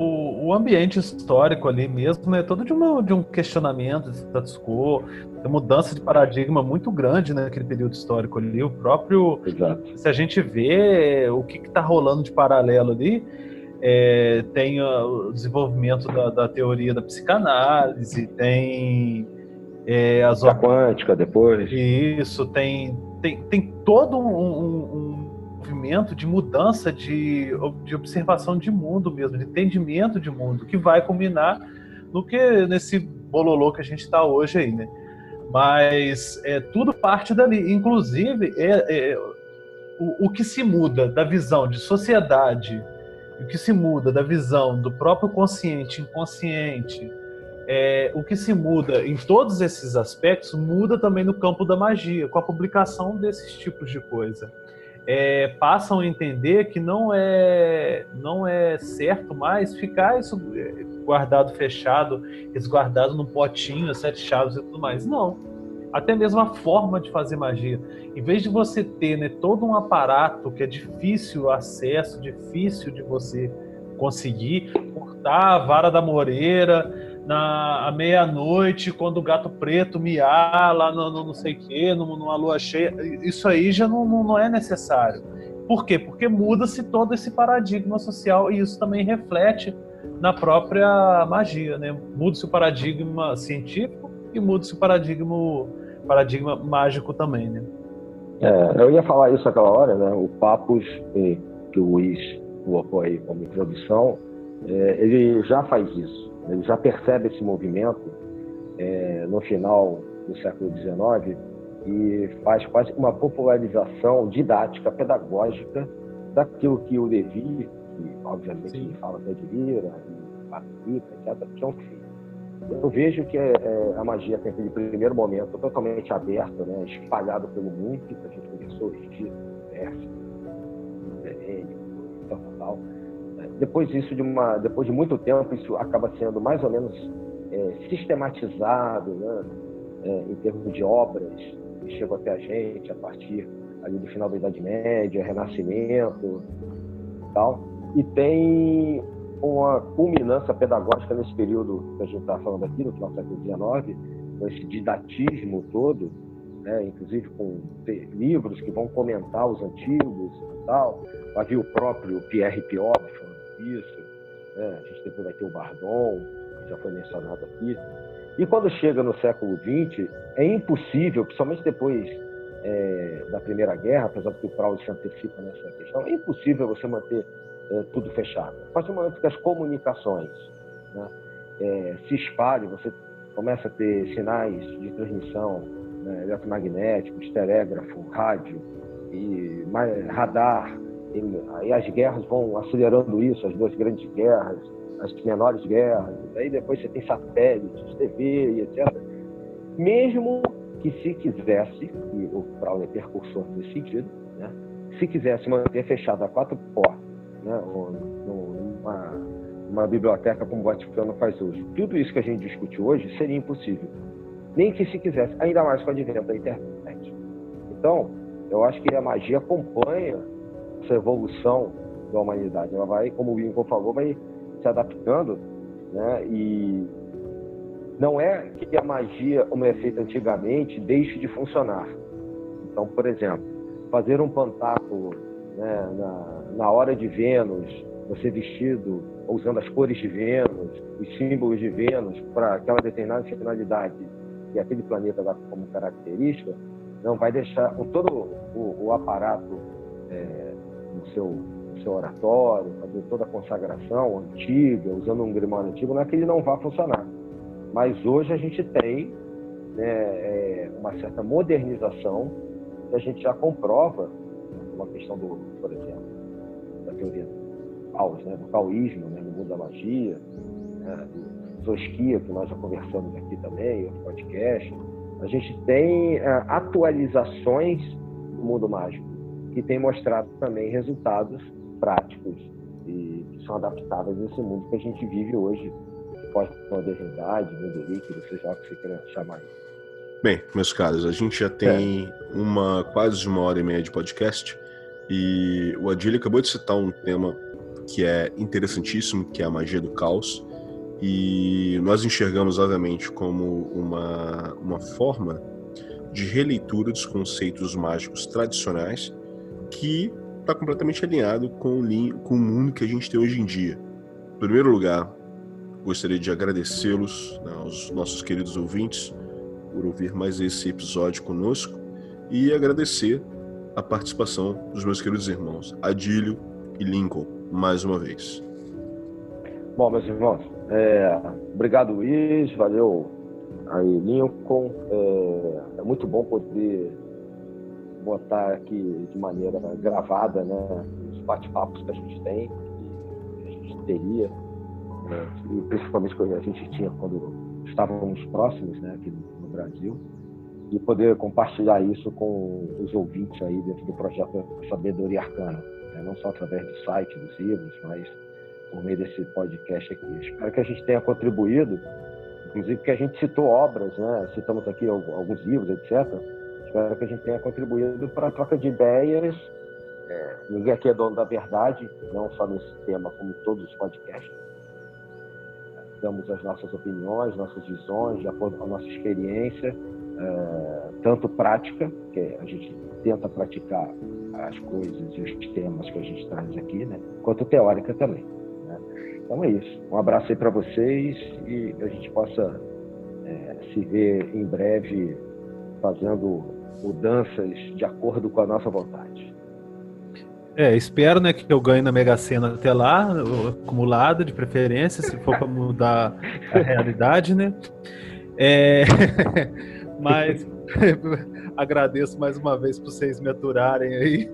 o, o ambiente histórico ali mesmo é todo de, uma, de um questionamento de status quo, de mudança de paradigma muito grande naquele período histórico ali. O próprio. Exato. Se a gente vê o que está rolando de paralelo ali, é, tem o desenvolvimento da, da, teoria da psicanálise, tem é, as a quântica depois. Isso, tem, tem, tem todo um, um movimento de mudança de, de observação de mundo mesmo, de entendimento de mundo, que vai culminar no que nesse bololô que a gente está hoje aí, né? Mas é, tudo parte dali, inclusive é, é o, o que se muda da visão de sociedade, o que se muda da visão do próprio consciente, inconsciente, é, o que se muda em todos esses aspectos muda também no campo da magia, com a publicação desses tipos de coisa. É, passam a entender que não é não é certo mais ficar isso é, guardado fechado, resguardado num potinho, sete chaves e tudo mais. Não. Até mesmo a forma de fazer magia. Em vez de você ter né, todo um aparato que é difícil acesso, difícil de você conseguir, cortar a vara da moreira, na à meia-noite, quando o gato preto miar lá no, no não sei o quê, numa lua cheia. Isso aí já não, não, é necessário. Por quê? Porque muda-se todo esse paradigma social e isso também reflete na própria magia, né? Muda-se o paradigma científico e muda-se o paradigma, paradigma mágico também, né? É, eu ia falar isso aquela hora, né? O Papos, que o Luiz colocou aí como introdução, é, ele já faz isso ele já percebe esse movimento é, no final do século XIX e faz quase uma popularização didática, pedagógica daquilo que o Levi, que obviamente Sim. fala até de Lira, Patrick, etc., tinham feito. Eu vejo que é, é, a magia tem aquele primeiro momento totalmente aberto, né, espalhado pelo mundo, que a gente conversou, Egito, Pérsia, Helênico, tal, tal depois disso de uma depois de muito tempo isso acaba sendo mais ou menos é, sistematizado né, é, em termos de obras que chegam até a gente a partir ali do final da Idade Média Renascimento tal. E tem uma culminância pedagógica nesse período que a gente está falando aqui no final do século XIX com esse didatismo todo né, inclusive com livros que vão comentar os antigos e tal. Havia o próprio Pierre Piot isso. Né? A gente depois vai ter o Bardon, que já foi mencionado aqui. E quando chega no século XX, é impossível, principalmente depois é, da Primeira Guerra, apesar de que o Proud se antecipa nessa questão, é impossível você manter é, tudo fechado. A partir do momento que as comunicações né, é, se espalham, você começa a ter sinais de transmissão né, eletromagnéticos, telégrafo, rádio e radar, e as guerras vão acelerando isso, as duas grandes guerras, as menores guerras, aí depois você tem satélites, TV e etc. Mesmo que se quisesse, e o Brown é percursor nesse sentido, né? se quisesse manter fechado a quatro portas, né? ou numa, uma biblioteca como o Vaticano faz hoje, tudo isso que a gente discute hoje seria impossível. Nem que se quisesse, ainda mais com o advento da internet. Então, eu acho que a magia acompanha essa evolução da humanidade. Ela vai, como o Lincoln falou, vai se adaptando, né? E não é que a magia, como é feita antigamente, deixe de funcionar. Então, por exemplo, fazer um pantáculo né, na, na hora de Vênus, você vestido usando as cores de Vênus, os símbolos de Vênus para aquela determinada finalidade e aquele planeta dá como característica, não vai deixar com todo o, o aparato é, no seu, no seu oratório, fazer toda a consagração antiga, usando um grimório antigo, não é que ele não vá funcionar. Mas hoje a gente tem né, é, uma certa modernização que a gente já comprova, uma questão do, por exemplo, da teoria do caos, né, do caoísmo, né, no mundo da magia, né, do Zosquia, que nós já conversamos aqui também, outro podcast. A gente tem é, atualizações do mundo mágico que tem mostrado também resultados práticos e que são adaptáveis nesse mundo que a gente vive hoje, pós-modernidade, mundo líquido, seja lá o que você queira chamar isso. Bem, meus caros, a gente já tem é. uma quase uma hora e meia de podcast e o Adílio acabou de citar um tema que é interessantíssimo, que é a magia do caos. E nós enxergamos, obviamente, como uma, uma forma de releitura dos conceitos mágicos tradicionais que está completamente alinhado com o, com o mundo que a gente tem hoje em dia. Em primeiro lugar, gostaria de agradecê-los, né, aos nossos queridos ouvintes, por ouvir mais esse episódio conosco e agradecer a participação dos meus queridos irmãos Adílio e Lincoln, mais uma vez. Bom, meus irmãos, é, obrigado Luiz, valeu aí Lincoln, é, é muito bom poder botar aqui de maneira gravada, né, os bate-papos que a gente tem, que a gente teria, né, e principalmente que a gente tinha quando estávamos próximos né, aqui no Brasil e poder compartilhar isso com os ouvintes aí dentro do projeto Sabedoria Arcana, né? não só através do site, dos livros, mas por meio desse podcast aqui. Espero que a gente tenha contribuído, inclusive que a gente citou obras, né? citamos aqui alguns livros, etc. Espero que a gente tenha contribuído para a troca de ideias. É, ninguém aqui é dono da verdade, não só nesse tema, como todos os podcasts. Damos as nossas opiniões, nossas visões, de acordo com a nossa experiência, é, tanto prática, que a gente tenta praticar as coisas e os temas que a gente traz aqui, né? quanto teórica também. Né? Então é isso. Um abraço aí para vocês e a gente possa é, se ver em breve fazendo mudanças de acordo com a nossa vontade. É, espero né, que eu ganhe na Mega Sena até lá, acumulado de preferência, se for para mudar a realidade, né? É... Mas agradeço mais uma vez por vocês me aturarem aí.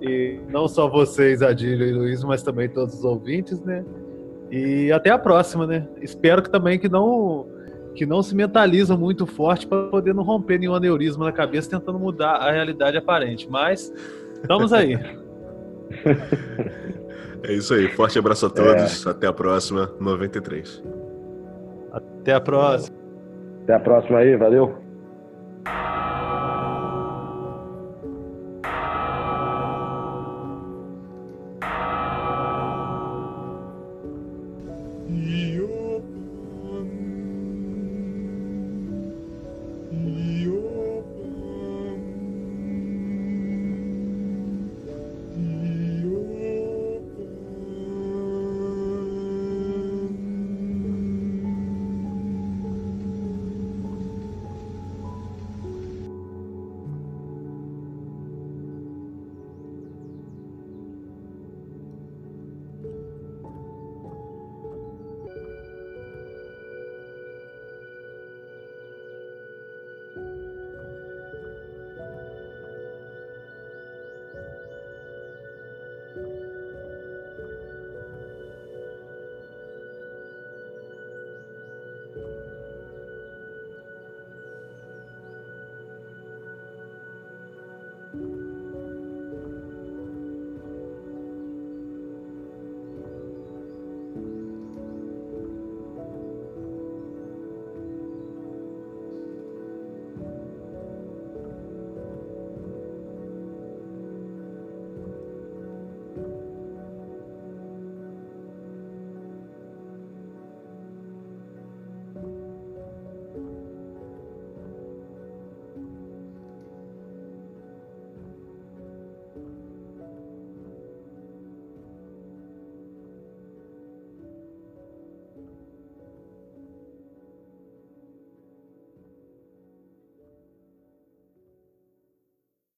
E não só vocês, Adílio e Luiz, mas também todos os ouvintes, né? E até a próxima, né? Espero que também que não que não se mentalizam muito forte para poder não romper nenhum aneurisma na cabeça tentando mudar a realidade aparente. Mas estamos aí. É isso aí. Forte abraço a todos. É. Até a próxima. 93. Até a próxima. Até a próxima aí. Valeu.